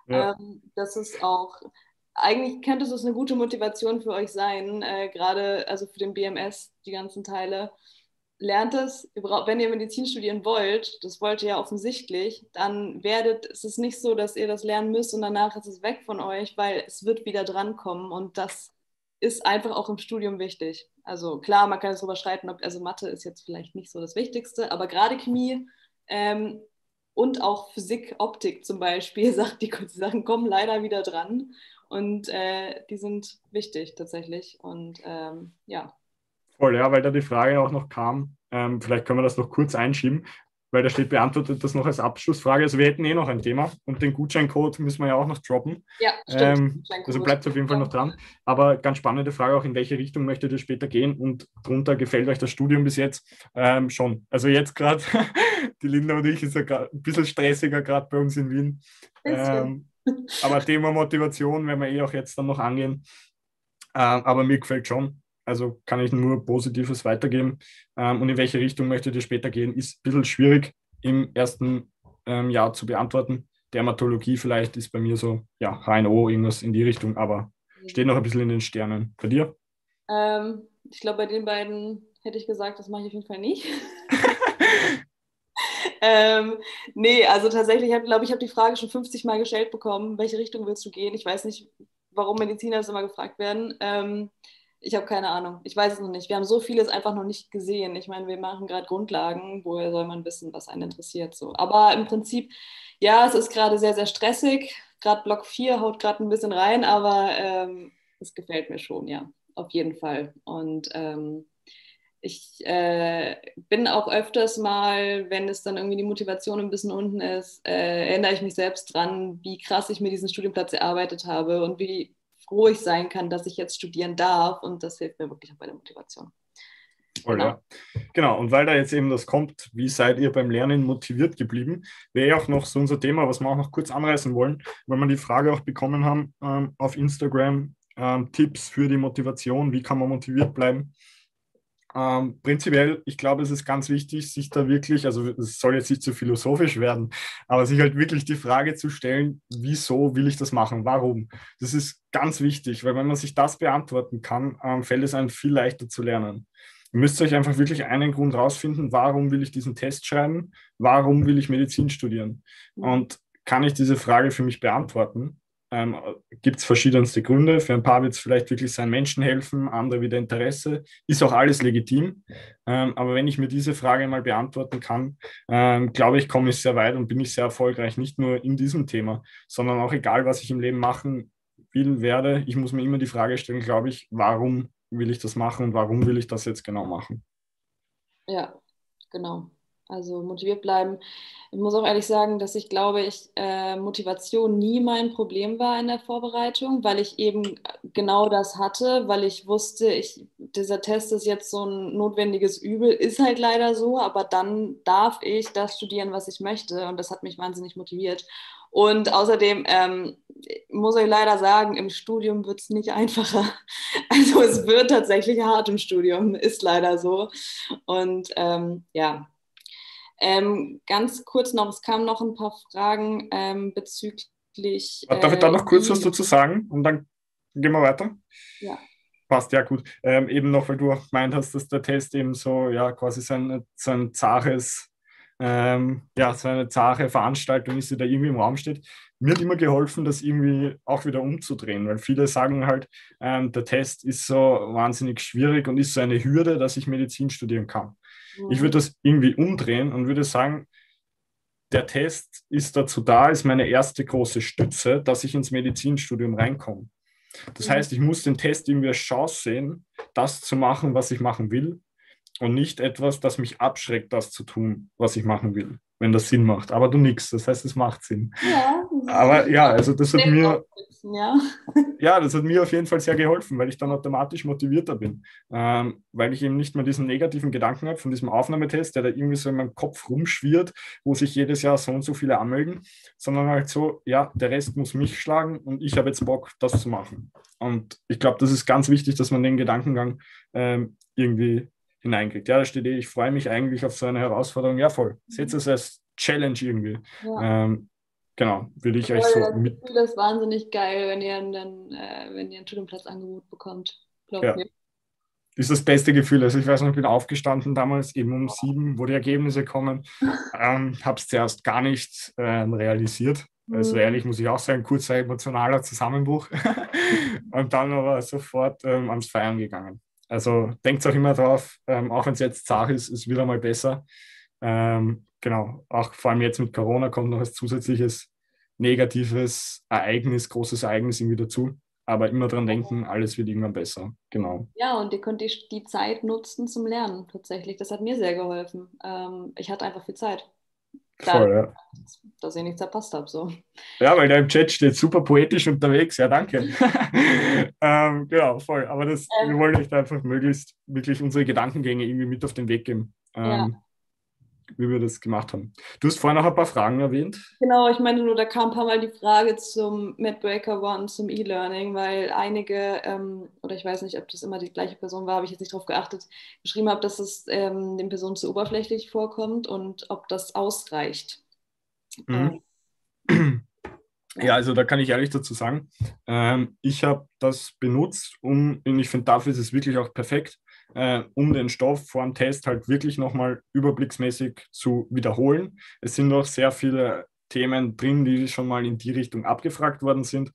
Ja. Ähm, das ist auch, eigentlich könnte es eine gute Motivation für euch sein, äh, gerade also für den BMS, die ganzen Teile lernt es, wenn ihr Medizin studieren wollt, das wollt ihr ja offensichtlich, dann werdet, es ist nicht so, dass ihr das lernen müsst und danach ist es weg von euch, weil es wird wieder drankommen und das ist einfach auch im Studium wichtig. Also klar, man kann es darüber streiten, ob, also Mathe ist jetzt vielleicht nicht so das Wichtigste, aber gerade Chemie ähm, und auch Physik, Optik zum Beispiel, *laughs* sagt die, die Sachen kommen leider wieder dran und äh, die sind wichtig tatsächlich und ähm, ja, Voll, ja, weil da die Frage auch noch kam. Ähm, vielleicht können wir das noch kurz einschieben, weil da steht beantwortet das noch als Abschlussfrage. Also wir hätten eh noch ein Thema und den Gutscheincode müssen wir ja auch noch droppen. Ja, stimmt. Ähm, also bleibt auf jeden Fall noch dran. Aber ganz spannende Frage auch, in welche Richtung möchtet ihr später gehen und drunter gefällt euch das Studium bis jetzt? Ähm, schon. Also jetzt gerade, *laughs* die Linda und ich ist ja ein bisschen stressiger gerade bei uns in Wien. Ähm, aber Thema Motivation werden wir eh auch jetzt dann noch angehen. Ähm, aber mir gefällt schon. Also kann ich nur Positives weitergeben. Ähm, und in welche Richtung möchtet ihr später gehen, ist ein bisschen schwierig im ersten ähm, Jahr zu beantworten. Dermatologie vielleicht ist bei mir so, ja, HNO, irgendwas in die Richtung, aber steht noch ein bisschen in den Sternen. Bei dir? Ähm, ich glaube, bei den beiden hätte ich gesagt, das mache ich auf jeden Fall nicht. *laughs* ähm, nee, also tatsächlich, ich glaube, ich habe die Frage schon 50 Mal gestellt bekommen, welche Richtung willst du gehen? Ich weiß nicht, warum Mediziner das immer gefragt werden. Ähm, ich habe keine Ahnung. Ich weiß es noch nicht. Wir haben so vieles einfach noch nicht gesehen. Ich meine, wir machen gerade Grundlagen. Woher soll man wissen, was einen interessiert? So. Aber im Prinzip, ja, es ist gerade sehr, sehr stressig. Gerade Block 4 haut gerade ein bisschen rein, aber ähm, es gefällt mir schon, ja, auf jeden Fall. Und ähm, ich äh, bin auch öfters mal, wenn es dann irgendwie die Motivation ein bisschen unten ist, äh, erinnere ich mich selbst dran, wie krass ich mir diesen Studienplatz erarbeitet habe und wie froh ich sein kann, dass ich jetzt studieren darf. Und das hilft mir wirklich auch bei der Motivation. Voll, genau. ja. Genau, und weil da jetzt eben das kommt, wie seid ihr beim Lernen motiviert geblieben, wäre auch noch so unser Thema, was wir auch noch kurz anreißen wollen, weil wir die Frage auch bekommen haben ähm, auf Instagram, ähm, Tipps für die Motivation, wie kann man motiviert bleiben. Ähm, prinzipiell, ich glaube, es ist ganz wichtig, sich da wirklich, also es soll jetzt nicht zu philosophisch werden, aber sich halt wirklich die Frage zu stellen, wieso will ich das machen? Warum? Das ist ganz wichtig, weil wenn man sich das beantworten kann, ähm, fällt es einem viel leichter zu lernen. Ihr müsst euch einfach wirklich einen Grund rausfinden, warum will ich diesen Test schreiben? Warum will ich Medizin studieren? Mhm. Und kann ich diese Frage für mich beantworten? Ähm, gibt es verschiedenste Gründe. Für ein paar wird es vielleicht wirklich sein Menschen helfen, andere wieder Interesse. Ist auch alles legitim. Ähm, aber wenn ich mir diese Frage mal beantworten kann, ähm, glaube ich, komme ich sehr weit und bin ich sehr erfolgreich, nicht nur in diesem Thema, sondern auch egal, was ich im Leben machen will, werde. Ich muss mir immer die Frage stellen, glaube ich, warum will ich das machen und warum will ich das jetzt genau machen? Ja, genau. Also motiviert bleiben. Ich muss auch ehrlich sagen, dass ich glaube, ich äh, Motivation nie mein Problem war in der Vorbereitung, weil ich eben genau das hatte, weil ich wusste, ich, dieser Test ist jetzt so ein notwendiges Übel, *laughs* ist halt leider so, aber dann darf ich das studieren, was ich möchte und das hat mich wahnsinnig motiviert. Und außerdem ähm, muss ich leider sagen, im Studium wird es nicht einfacher. *laughs* Also es wird tatsächlich hart im Studium, ist leider so. Und ähm, ja, ähm, ganz kurz noch, es kamen noch ein paar Fragen ähm, bezüglich. Darf ich da noch kurz was dazu sagen und dann gehen wir weiter? Ja. Passt, ja gut. Ähm, eben noch, weil du auch gemeint hast, dass der Test eben so, ja, quasi so ein, so ein zaches, ähm, ja, so eine zahre Veranstaltung ist, die da irgendwie im Raum steht. Mir hat immer geholfen, das irgendwie auch wieder umzudrehen, weil viele sagen halt, ähm, der Test ist so wahnsinnig schwierig und ist so eine Hürde, dass ich Medizin studieren kann. Ich würde das irgendwie umdrehen und würde sagen, der Test ist dazu da, ist meine erste große Stütze, dass ich ins Medizinstudium reinkomme. Das mhm. heißt, ich muss den Test irgendwie als Chance sehen, das zu machen, was ich machen will und nicht etwas, das mich abschreckt, das zu tun, was ich machen will wenn das Sinn macht. Aber du nix, das heißt, es macht Sinn. Ja, aber ja, also das hat mir, ja. ja, das hat mir auf jeden Fall sehr geholfen, weil ich dann automatisch motivierter bin, ähm, weil ich eben nicht mehr diesen negativen Gedanken habe von diesem Aufnahmetest, der da irgendwie so in meinem Kopf rumschwirrt, wo sich jedes Jahr so und so viele anmelden, sondern halt so, ja, der Rest muss mich schlagen und ich habe jetzt Bock, das zu machen. Und ich glaube, das ist ganz wichtig, dass man den Gedankengang ähm, irgendwie hineinkriegt. Ja, da steht eh, ich freue mich eigentlich auf so eine Herausforderung. Ja, voll. Setzt es als Challenge irgendwie. Ja. Ähm, genau, würde ich euch so das mit. Gefühl, das ist wahnsinnig geil, wenn ihr einen, äh, wenn ihr ein Studienplatzangebot bekommt. Ja. Mir. Das ist das beste Gefühl. Also ich weiß noch, ich bin aufgestanden damals eben um sieben, wo die Ergebnisse kommen. *laughs* Ähm, Habe es zuerst gar nicht ähm, realisiert. Also mhm. ehrlich muss ich auch sagen, kurzer emotionaler Zusammenbruch. *laughs* und dann aber sofort ähm, ans Feiern gegangen. Also denkt auch immer drauf, ähm, auch wenn es jetzt zart ist, ist wieder mal besser. Ähm, genau, auch vor allem jetzt mit Corona kommt noch als zusätzliches negatives Ereignis, großes Ereignis irgendwie dazu. Aber immer dran denken, alles wird irgendwann besser. Genau. Ja, und ihr könnt die, die Zeit nutzen zum Lernen tatsächlich. Das hat mir sehr geholfen. Ähm, ich hatte einfach viel Zeit. Voll, ja. Dass ich nichts verpasst habe. So. Ja, weil da im Chat steht super poetisch unterwegs. Ja, danke. *laughs* ähm, genau, voll. Aber das, ähm, wir wollen euch da einfach möglichst wirklich unsere Gedankengänge irgendwie mit auf den Weg geben. Ähm, ja wie wir das gemacht haben. Du hast vorhin noch ein paar Fragen erwähnt. Genau, ich meine nur, da kam ein paar Mal die Frage zum MedBreaker One, zum E-Learning, weil einige, ähm, oder ich weiß nicht, ob das immer die gleiche Person war, habe ich jetzt nicht darauf geachtet, geschrieben habe, dass es ähm, den Personen zu oberflächlich vorkommt und ob das ausreicht. Mhm. Ähm, ja, also da kann ich ehrlich dazu sagen, ähm, ich habe das benutzt, um, und ich finde, dafür ist es wirklich auch perfekt, äh, um den Stoff vor dem Test halt wirklich nochmal überblicksmäßig zu wiederholen. Es sind noch sehr viele Themen drin, die schon mal in die Richtung abgefragt worden sind.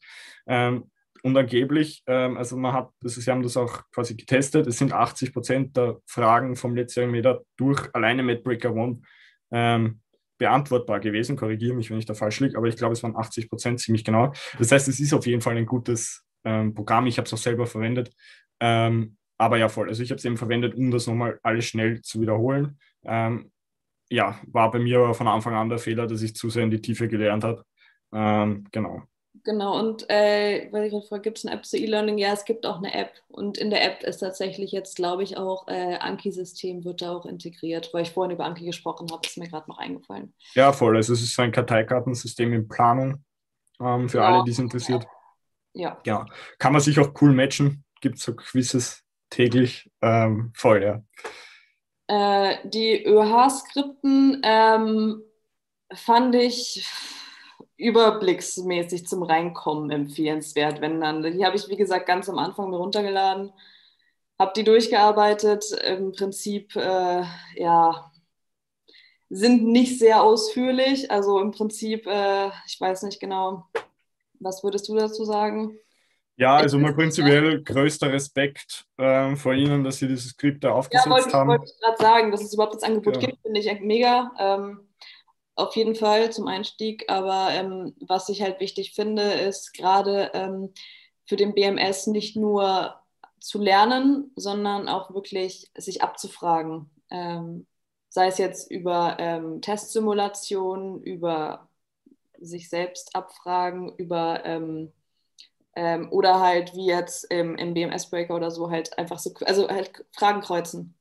Ähm, und angeblich, ähm, also man hat, ist, sie haben das auch quasi getestet, es sind 80 Prozent der Fragen vom letztjährigen Meter durch alleine MedBreaker One ähm, beantwortbar gewesen. Korrigiere mich, wenn ich da falsch liege, aber ich glaube, es waren 80 Prozent ziemlich genau. Das heißt, es ist auf jeden Fall ein gutes ähm, Programm. Ich habe es auch selber verwendet. Ähm, aber ja, voll. Also ich habe es eben verwendet, um das nochmal alles schnell zu wiederholen. Ähm, ja, war bei mir aber von Anfang an der Fehler, dass ich zu sehr in die Tiefe gelernt habe. Ähm, genau. Genau, und äh, weil ich gefragt gibt es eine App zu E-Learning? Ja, es gibt auch eine App. Und in der App ist tatsächlich jetzt, glaube ich, auch äh, Anki-System wird da auch integriert, weil ich vorhin über Anki gesprochen habe, ist mir gerade noch eingefallen. Ja, voll. Also es ist so ein Karteikartensystem in Planung ähm, für ja, alle, die es interessiert. Ja. Genau. Kann man sich auch cool matchen. Gibt so Quizzes täglich. Ähm, voll, ja. Äh, die ÖH-Skripten ähm, fand ich überblicksmäßig zum Reinkommen empfehlenswert, wenn dann. Die habe ich, wie gesagt, ganz am Anfang mir runtergeladen, habe die durchgearbeitet. Im Prinzip, äh, ja, sind nicht sehr ausführlich. Also im Prinzip, äh, ich weiß nicht genau, was würdest du dazu sagen? Ja, also mal prinzipiell größter Respekt äh, vor Ihnen, dass Sie dieses Skript da aufgesetzt ja, wollte, haben. Ja, wollte ich gerade sagen, dass es überhaupt das Angebot ja. gibt, finde ich mega. Ähm, auf jeden Fall zum Einstieg. Aber ähm, was ich halt wichtig finde, ist gerade ähm, für den BMS nicht nur zu lernen, sondern auch wirklich sich abzufragen. Ähm, sei es jetzt über ähm, Testsimulationen, über sich selbst abfragen, über ähm, ähm, oder halt wie jetzt im, im BMS-Breaker oder so halt einfach so, also halt Fragen kreuzen.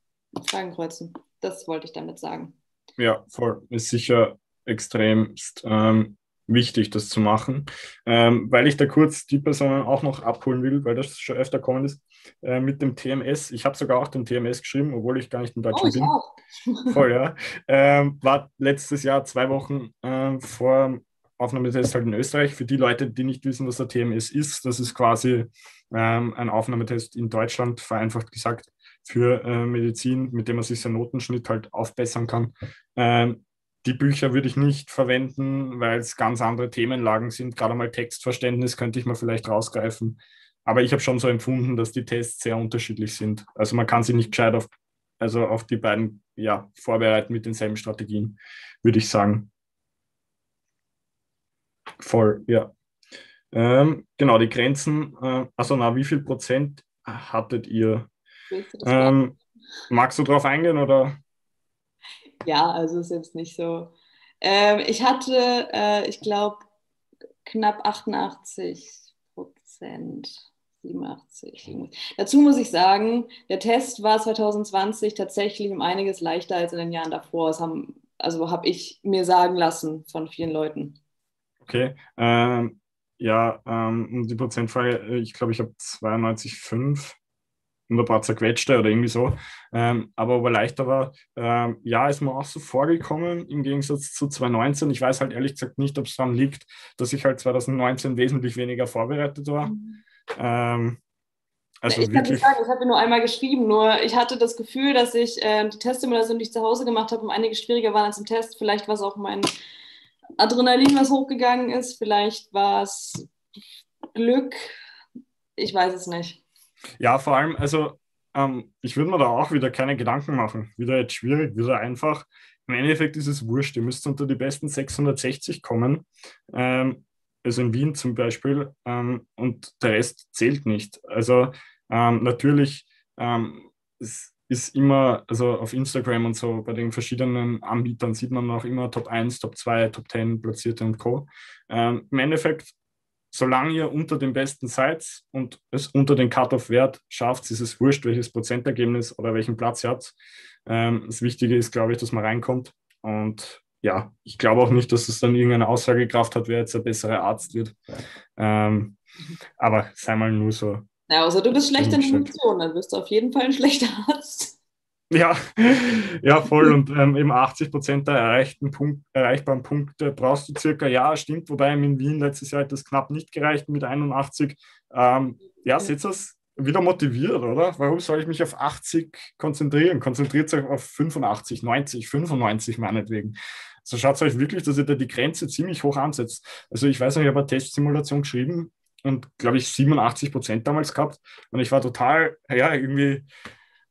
Fragen kreuzen. Das wollte ich damit sagen. Ja, voll. Ist sicher extremst ähm, wichtig, das zu machen. Ähm, weil ich da kurz die Personen auch noch abholen will, weil das schon öfter kommen ist, äh, mit dem TMS. Ich habe sogar auch den TMS geschrieben, obwohl ich gar nicht in Deutschland oh, bin. Auch. Voll, ja. Ähm, war letztes Jahr zwei Wochen äh, vor Aufnahmetest halt in Österreich. Für die Leute, die nicht wissen, was der TMS ist, das ist quasi ähm, ein Aufnahmetest in Deutschland, vereinfacht gesagt, für äh, Medizin, mit dem man sich seinen Notenschnitt halt aufbessern kann. Ähm, die Bücher würde ich nicht verwenden, weil es ganz andere Themenlagen sind. Gerade mal Textverständnis könnte ich mal vielleicht rausgreifen. Aber ich habe schon so empfunden, dass die Tests sehr unterschiedlich sind. Also man kann sie nicht gescheit auf, also auf die beiden ja, vorbereiten mit denselben Strategien, würde ich sagen. Voll, ja. Ähm, genau, die Grenzen. Äh, also na, wie viel Prozent hattet ihr? Ähm, magst du darauf eingehen oder? Ja, also ist jetzt nicht so. Ähm, ich hatte, äh, ich glaube, knapp 88 Prozent. 87. Dazu muss ich sagen, der Test war 2020 tatsächlich um einiges leichter als in den Jahren davor. Das haben, also habe ich mir sagen lassen von vielen Leuten. Okay. Ähm, ja, ähm, um die Prozentfrage, ich glaube, ich habe 92,5 und ein paar zerquetschte oder irgendwie so. Ähm, aber ob er leichter war, ähm, ja, ist mir auch so vorgekommen im Gegensatz zu 2019. Ich weiß halt ehrlich gesagt nicht, ob es daran liegt, dass ich halt 2019 wesentlich weniger vorbereitet war. Mhm. Ähm, also ich kann nicht sagen, ich habe nur einmal geschrieben, nur ich hatte das Gefühl, dass ich äh, die Testsimulation, die ich zu Hause gemacht habe, um einige schwieriger waren als im Test. Vielleicht war es auch mein Adrenalin, was hochgegangen ist. Vielleicht war es Glück. Ich weiß es nicht. Ja, vor allem, also ähm, ich würde mir da auch wieder keine Gedanken machen. Wieder jetzt schwierig, wieder einfach. Im Endeffekt ist es wurscht. Ihr müsst unter die besten 660 kommen. Ähm, also in Wien zum Beispiel. Ähm, und der Rest zählt nicht. Also ähm, natürlich ähm, es ist immer, also auf Instagram und so bei den verschiedenen Anbietern sieht man auch immer Top 1, Top 2, Top 10 Platzierte und Co. Ähm, Im Endeffekt solange ihr unter dem besten seid und es unter den Cut-off-Wert schafft, ist es wurscht, welches Prozentergebnis oder welchen Platz ihr habt. Ähm, das Wichtige ist, glaube ich, dass man reinkommt. Und ja, ich glaube auch nicht, dass es dann irgendeine Aussagekraft hat, wer jetzt der bessere Arzt wird. Ähm, aber sei mal nur so. Ja, also du bist schlecht in Funktion, dann wirst du auf jeden Fall ein schlechter Arzt. Ja, *laughs* ja, voll. Und ähm, eben 80 Prozent der erreichten Punkt, erreichbaren Punkte brauchst du circa. Ja, stimmt. Wobei in Wien letztes Jahr hat das knapp nicht gereicht mit 81. Ähm, ja, seht das wieder motiviert, oder? Warum soll ich mich auf 80 konzentrieren? Konzentriert euch auf 85, 90, 95 meinetwegen. So also schaut euch wirklich, dass ihr da die Grenze ziemlich hoch ansetzt. Also ich weiß nicht, ich habe eine Testsimulation geschrieben und glaube ich 87 Prozent damals gehabt. Und ich war total, ja, irgendwie,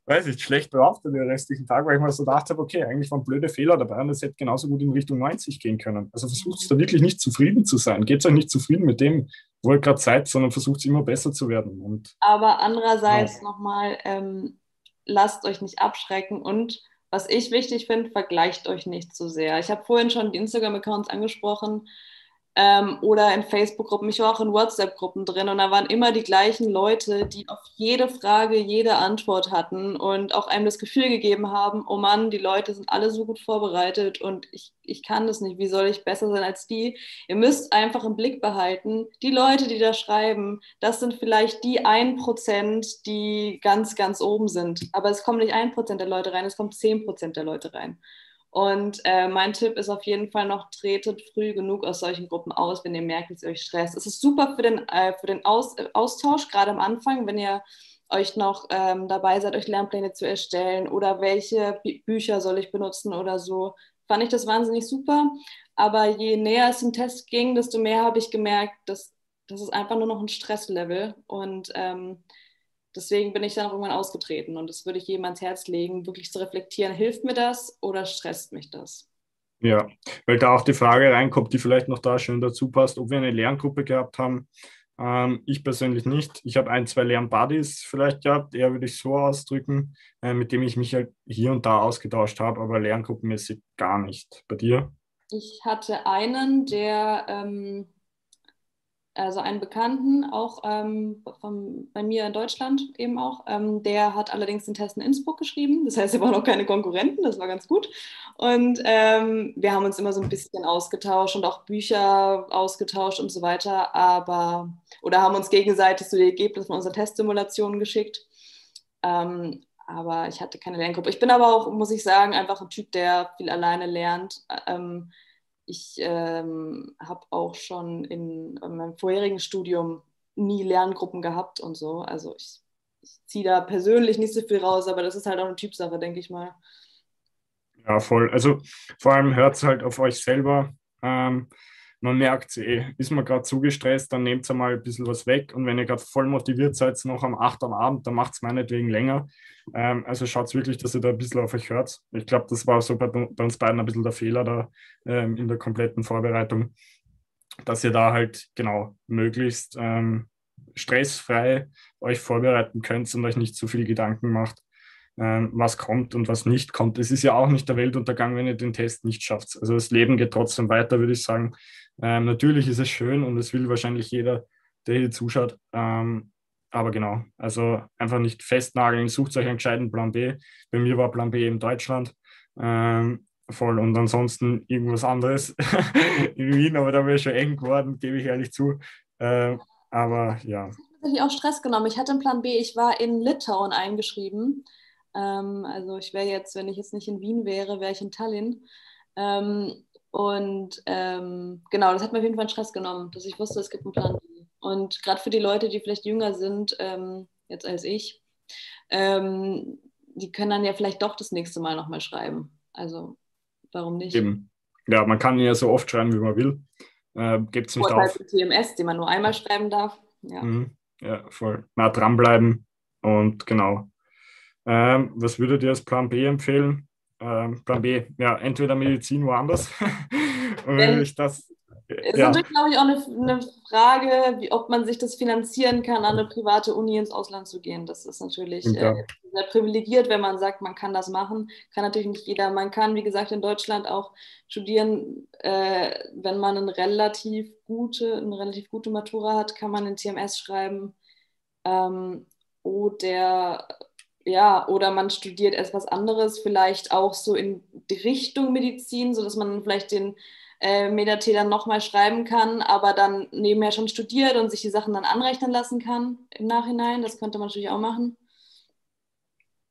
weiß ich, schlecht drauf den restlichen Tag, weil ich mir so gedacht habe, okay, eigentlich waren blöde Fehler dabei und es hätte genauso gut in Richtung 90 gehen können. Also versucht es da wirklich nicht zufrieden zu sein. Geht es euch nicht zufrieden mit dem, wo ihr gerade seid, sondern versucht es immer besser zu werden. Und, Aber andererseits ja. nochmal, ähm, lasst euch nicht abschrecken und was ich wichtig finde, vergleicht euch nicht zu so sehr. Ich habe vorhin schon die Instagram-Accounts angesprochen ähm, oder in Facebook-Gruppen. Ich war auch in WhatsApp-Gruppen drin und da waren immer die gleichen Leute, die auf jede Frage jede Antwort hatten und auch einem das Gefühl gegeben haben, oh Mann, die Leute sind alle so gut vorbereitet und ich, ich kann das nicht, wie soll ich besser sein als die? Ihr müsst einfach im Blick behalten, die Leute, die da schreiben, das sind vielleicht die 1%, die ganz, ganz oben sind. Aber es kommen nicht 1% der Leute rein, es kommen 10% der Leute rein. Und äh, mein Tipp ist auf jeden Fall noch, tretet früh genug aus solchen Gruppen aus, wenn ihr merkt, dass ihr euch stresst. Es ist super für den, äh, für den aus äh, Austausch, gerade am Anfang, wenn ihr euch noch ähm, dabei seid, euch Lernpläne zu erstellen oder welche Bü Bücher soll ich benutzen oder so. Fand ich das wahnsinnig super. Aber je näher es zum Test ging, desto mehr habe ich gemerkt, dass das ist einfach nur noch ein Stresslevel. Und ähm, deswegen bin ich dann auch irgendwann ausgetreten und das würde ich jedem ans Herz legen, wirklich zu reflektieren, hilft mir das oder stresst mich das? Ja, weil da auch die Frage reinkommt, die vielleicht noch da schön dazu passt, ob wir eine Lerngruppe gehabt haben. Ähm, ich persönlich nicht. Ich habe ein, zwei Lernbuddies vielleicht gehabt, eher würde ich so ausdrücken, äh, mit dem ich mich halt hier und da ausgetauscht habe, aber lerngruppenmäßig gar nicht. Bei dir? Ich hatte einen, der ähm, also einen Bekannten, auch ähm, vom, bei mir in Deutschland eben auch. Ähm, der hat allerdings den Test in Innsbruck geschrieben. Das heißt, er waren auch keine Konkurrenten, das war ganz gut. Und ähm, wir haben uns immer so ein bisschen ausgetauscht und auch Bücher ausgetauscht und so weiter. Aber, oder haben uns gegenseitig so die Ergebnisse von unseren Testsimulationen geschickt. Ähm, aber ich hatte keine Lerngruppe. Ich bin aber auch, muss ich sagen, einfach ein Typ, der viel alleine lernt. Ich ähm, habe auch schon in, in, meinem vorherigen Studium nie Lerngruppen gehabt und so. Also ich, ich ziehe da persönlich nicht so viel raus, aber das ist halt auch eine Typsache, denke ich mal. Ja, voll. Also vor allem hört es halt auf euch selber. Ähm, man merkt eh, ist man gerade zu gestresst, dann nehmt mal ein bisschen was weg. Und wenn ihr gerade voll motiviert seid, noch am 8 am Abend, dann macht es meinetwegen länger. Ähm, also schaut wirklich, dass ihr da ein bisschen auf euch hört. Ich glaube, das war so bei, bei, uns beiden ein bisschen der Fehler da ähm, in der kompletten Vorbereitung, dass ihr da halt genau möglichst ähm, stressfrei euch vorbereiten könnt und euch nicht zu viel Gedanken macht ähm, was kommt und was nicht kommt. Es ist ja auch nicht der Weltuntergang, wenn ihr den Test nicht schafft. Also das Leben geht trotzdem weiter, würde ich sagen. Ähm, natürlich ist es schön und es will wahrscheinlich jeder, der hier zuschaut. Ähm, aber genau, also einfach nicht festnageln, sucht euch einen gescheiten Plan B. Bei mir war Plan B in Deutschland. Ähm, voll und ansonsten irgendwas anderes *laughs* in Wien, aber da wäre schon eng geworden, gebe ich ehrlich zu. Äh, aber ja. Ich habe auch Stress genommen. Ich hatte einen Plan B. Ich war in Litauen eingeschrieben. Ähm, also ich wäre jetzt, wenn ich jetzt nicht in Wien wäre, wäre ich in Tallinn. Ähm, und ähm, genau, das hat mir auf jeden Fall Stress genommen, dass ich wusste, es gibt einen Plan B. Und gerade für die Leute, die vielleicht jünger sind, ähm, jetzt als ich, ähm, die können dann ja vielleicht doch das nächste Mal nochmal schreiben. Also warum nicht? Eben. Ja, man kann ja so oft schreiben, wie man will. Äh, Gibt es nicht Vorteil auf. TMS, den man nur einmal schreiben darf. Ja, mhm. ja voll. Na, dranbleiben und genau. Ähm, was würdet ihr als Plan B empfehlen? Ähm, Plan B, ja, entweder Medizin woanders. *laughs* Wenn ich das, ist ja. natürlich, glaube ich, auch eine, eine Frage, wie, ob man sich das finanzieren kann, an eine private Uni ins Ausland zu gehen. Das ist natürlich ja. äh, sehr privilegiert, wenn man sagt, man kann das machen. Kann natürlich nicht jeder. Man kann, wie gesagt, in Deutschland auch studieren, äh, wenn man eine relativ gute, eine relativ gute Matura hat, kann man in TMS schreiben. Ähm, oder ja, oder man studiert etwas anderes, vielleicht auch so in die Richtung Medizin, sodass man vielleicht den äh, Medat dann nochmal schreiben kann, aber dann nebenher schon studiert und sich die Sachen dann anrechnen lassen kann im Nachhinein. Das könnte man natürlich auch machen.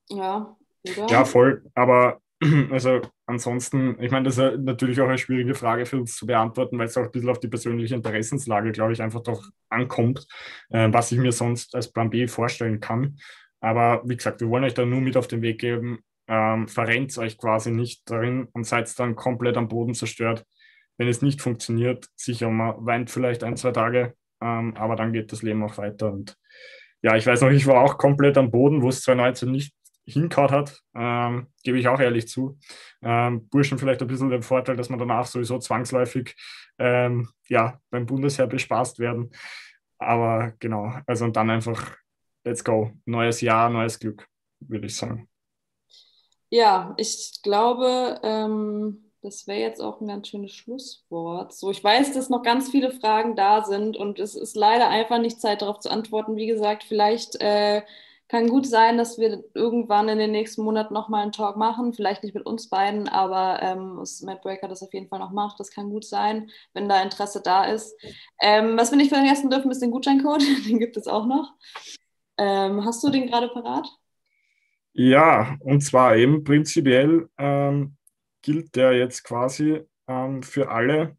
Ja, oder? Ja, voll. Aber *clears throat* also ansonsten, ich meine, das ist natürlich auch eine schwierige Frage für uns zu beantworten, weil es auch ein bisschen auf die persönliche Interessenslage, glaube ich, einfach doch ankommt, äh, was ich mir sonst als Plan B vorstellen kann. Aber wie gesagt, wir wollen euch da nur mit auf den Weg geben. Ähm, verrennt euch quasi nicht darin und seid dann komplett am Boden zerstört. Wenn es nicht funktioniert, sicher, man weint vielleicht ein, zwei Tage, ähm, aber dann geht das Leben auch weiter. Und ja, ich weiß noch, ich war auch komplett am Boden, wo es 2019 nicht hinkaut hat, ähm, gebe ich auch ehrlich zu. Ähm, Burschen vielleicht ein bisschen den Vorteil, dass man danach sowieso zwangsläufig ähm, ja, beim Bundesheer bespaßt werden. Aber genau, also und dann einfach, let's go. Neues Jahr, neues Glück, würde ich sagen. Ja, ich glaube, ähm, das wäre jetzt auch ein ganz schönes Schlusswort. So, ich weiß, dass noch ganz viele Fragen da sind und es ist leider einfach nicht Zeit, darauf zu antworten. Wie gesagt, vielleicht äh, kann gut sein, dass wir irgendwann in den nächsten Monaten nochmal einen Talk machen. Vielleicht nicht mit uns beiden, aber ähm, Matt Breaker das auf jeden Fall noch macht. Das kann gut sein, wenn da Interesse da ist. Ähm, was wir nicht vergessen dürfen, ist den Gutscheincode. *laughs* den gibt es auch noch. Ähm, hast du den gerade parat? Ja, und zwar eben prinzipiell ähm, gilt der jetzt quasi ähm, für alle,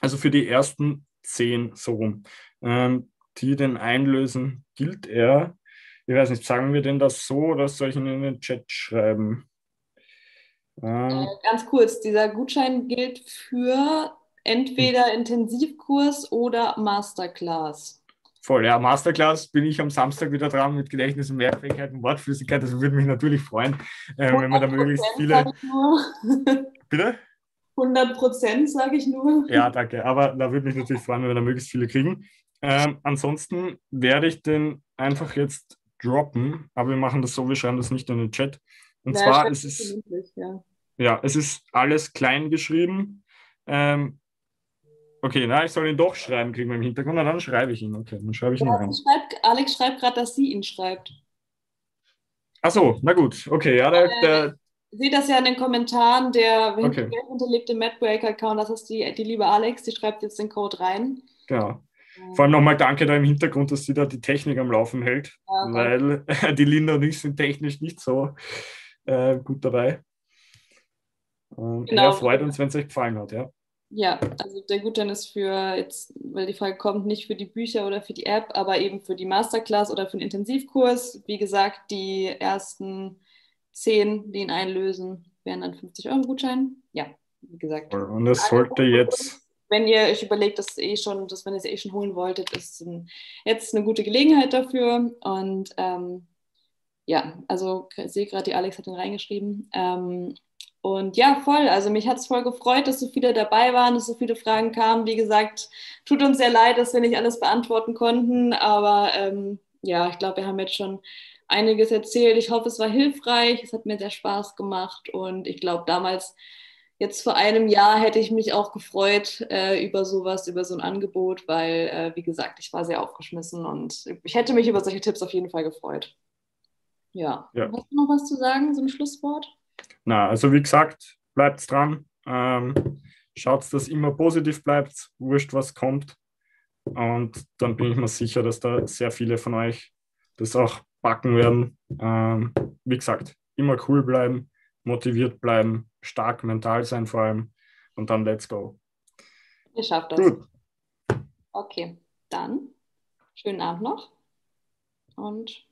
also für die ersten zehn so rum, ähm, die den einlösen, gilt er. Ich weiß nicht, sagen wir denn das so oder soll ich ihn in den Chat schreiben? Ähm, äh, ganz kurz, dieser Gutschein gilt für entweder Intensivkurs oder Masterclass. Voll, ja, Masterclass bin ich am Samstag wieder dran mit Gedächtnis und Mehrfähigkeit und Wortflüssigkeit. Das würde mich natürlich freuen, äh, wenn man da möglichst viele. *laughs* Bitte? 100 Prozent, sage ich nur. Ja, danke. Aber da würde mich natürlich freuen, wenn wir da möglichst viele kriegen. Ähm, ansonsten werde ich den einfach jetzt droppen, aber wir machen das so, wir schreiben das nicht in den Chat. Und naja, zwar es ist ja. ja. es ist alles klein geschrieben. Ähm, Okay, na, ich soll ihn doch schreiben kriegen im Hintergrund, na, dann schreibe ich ihn. Okay, dann schreibe ich ihn ja, rein. Schreibt, Alex schreibt gerade, dass sie ihn schreibt. Ach so, na gut, okay, ja, der, äh, der seht das ja in den Kommentaren, der okay. hinterlegte Madbreaker-Account, das ist die, die liebe Alex, die schreibt jetzt den Code rein. Genau. Vor allem nochmal danke da im Hintergrund, dass sie da die Technik am Laufen hält, ja, weil *laughs* die Linda und ich sind technisch nicht so äh, gut dabei. Und genau. Ja, freut uns, wenn es euch gefallen hat, ja. Ja, also der Gutschein ist für jetzt, weil die Frage kommt, nicht für die Bücher oder für die App, aber eben für die Masterclass oder für den Intensivkurs. Wie gesagt, die ersten zehn, die ihn einlösen, wären dann 50 Euro Gutschein. Ja, wie gesagt. Und das sollte jetzt. Wenn ihr euch überlegt, dass eh schon, dass wenn ihr es eh schon holen wolltet, ist ein, jetzt eine gute Gelegenheit dafür. Und ähm, ja, also ich sehe gerade, die Alex hat den reingeschrieben. Ähm, und ja, voll. Also mich hat es voll gefreut, dass so viele dabei waren, dass so viele Fragen kamen. Wie gesagt, tut uns sehr leid, dass wir nicht alles beantworten konnten. Aber ähm, ja, ich glaube, wir haben jetzt schon einiges erzählt. Ich hoffe, es war hilfreich. Es hat mir sehr Spaß gemacht. Und ich glaube, damals, jetzt vor einem Jahr, hätte ich mich auch gefreut äh, über sowas, über so ein Angebot, weil, äh, wie gesagt, ich war sehr aufgeschmissen und ich hätte mich über solche Tipps auf jeden Fall gefreut. Ja. ja. Hast du noch was zu sagen, so ein Schlusswort? Na, also wie gesagt, bleibt dran. Ähm, schaut, dass immer positiv bleibt, wurscht, was kommt. Und dann bin ich mir sicher, dass da sehr viele von euch das auch backen werden. Ähm, wie gesagt, immer cool bleiben, motiviert bleiben, stark mental sein vor allem. Und dann let's go. Ihr schafft das. Gut. Okay, dann schönen Abend noch. Und.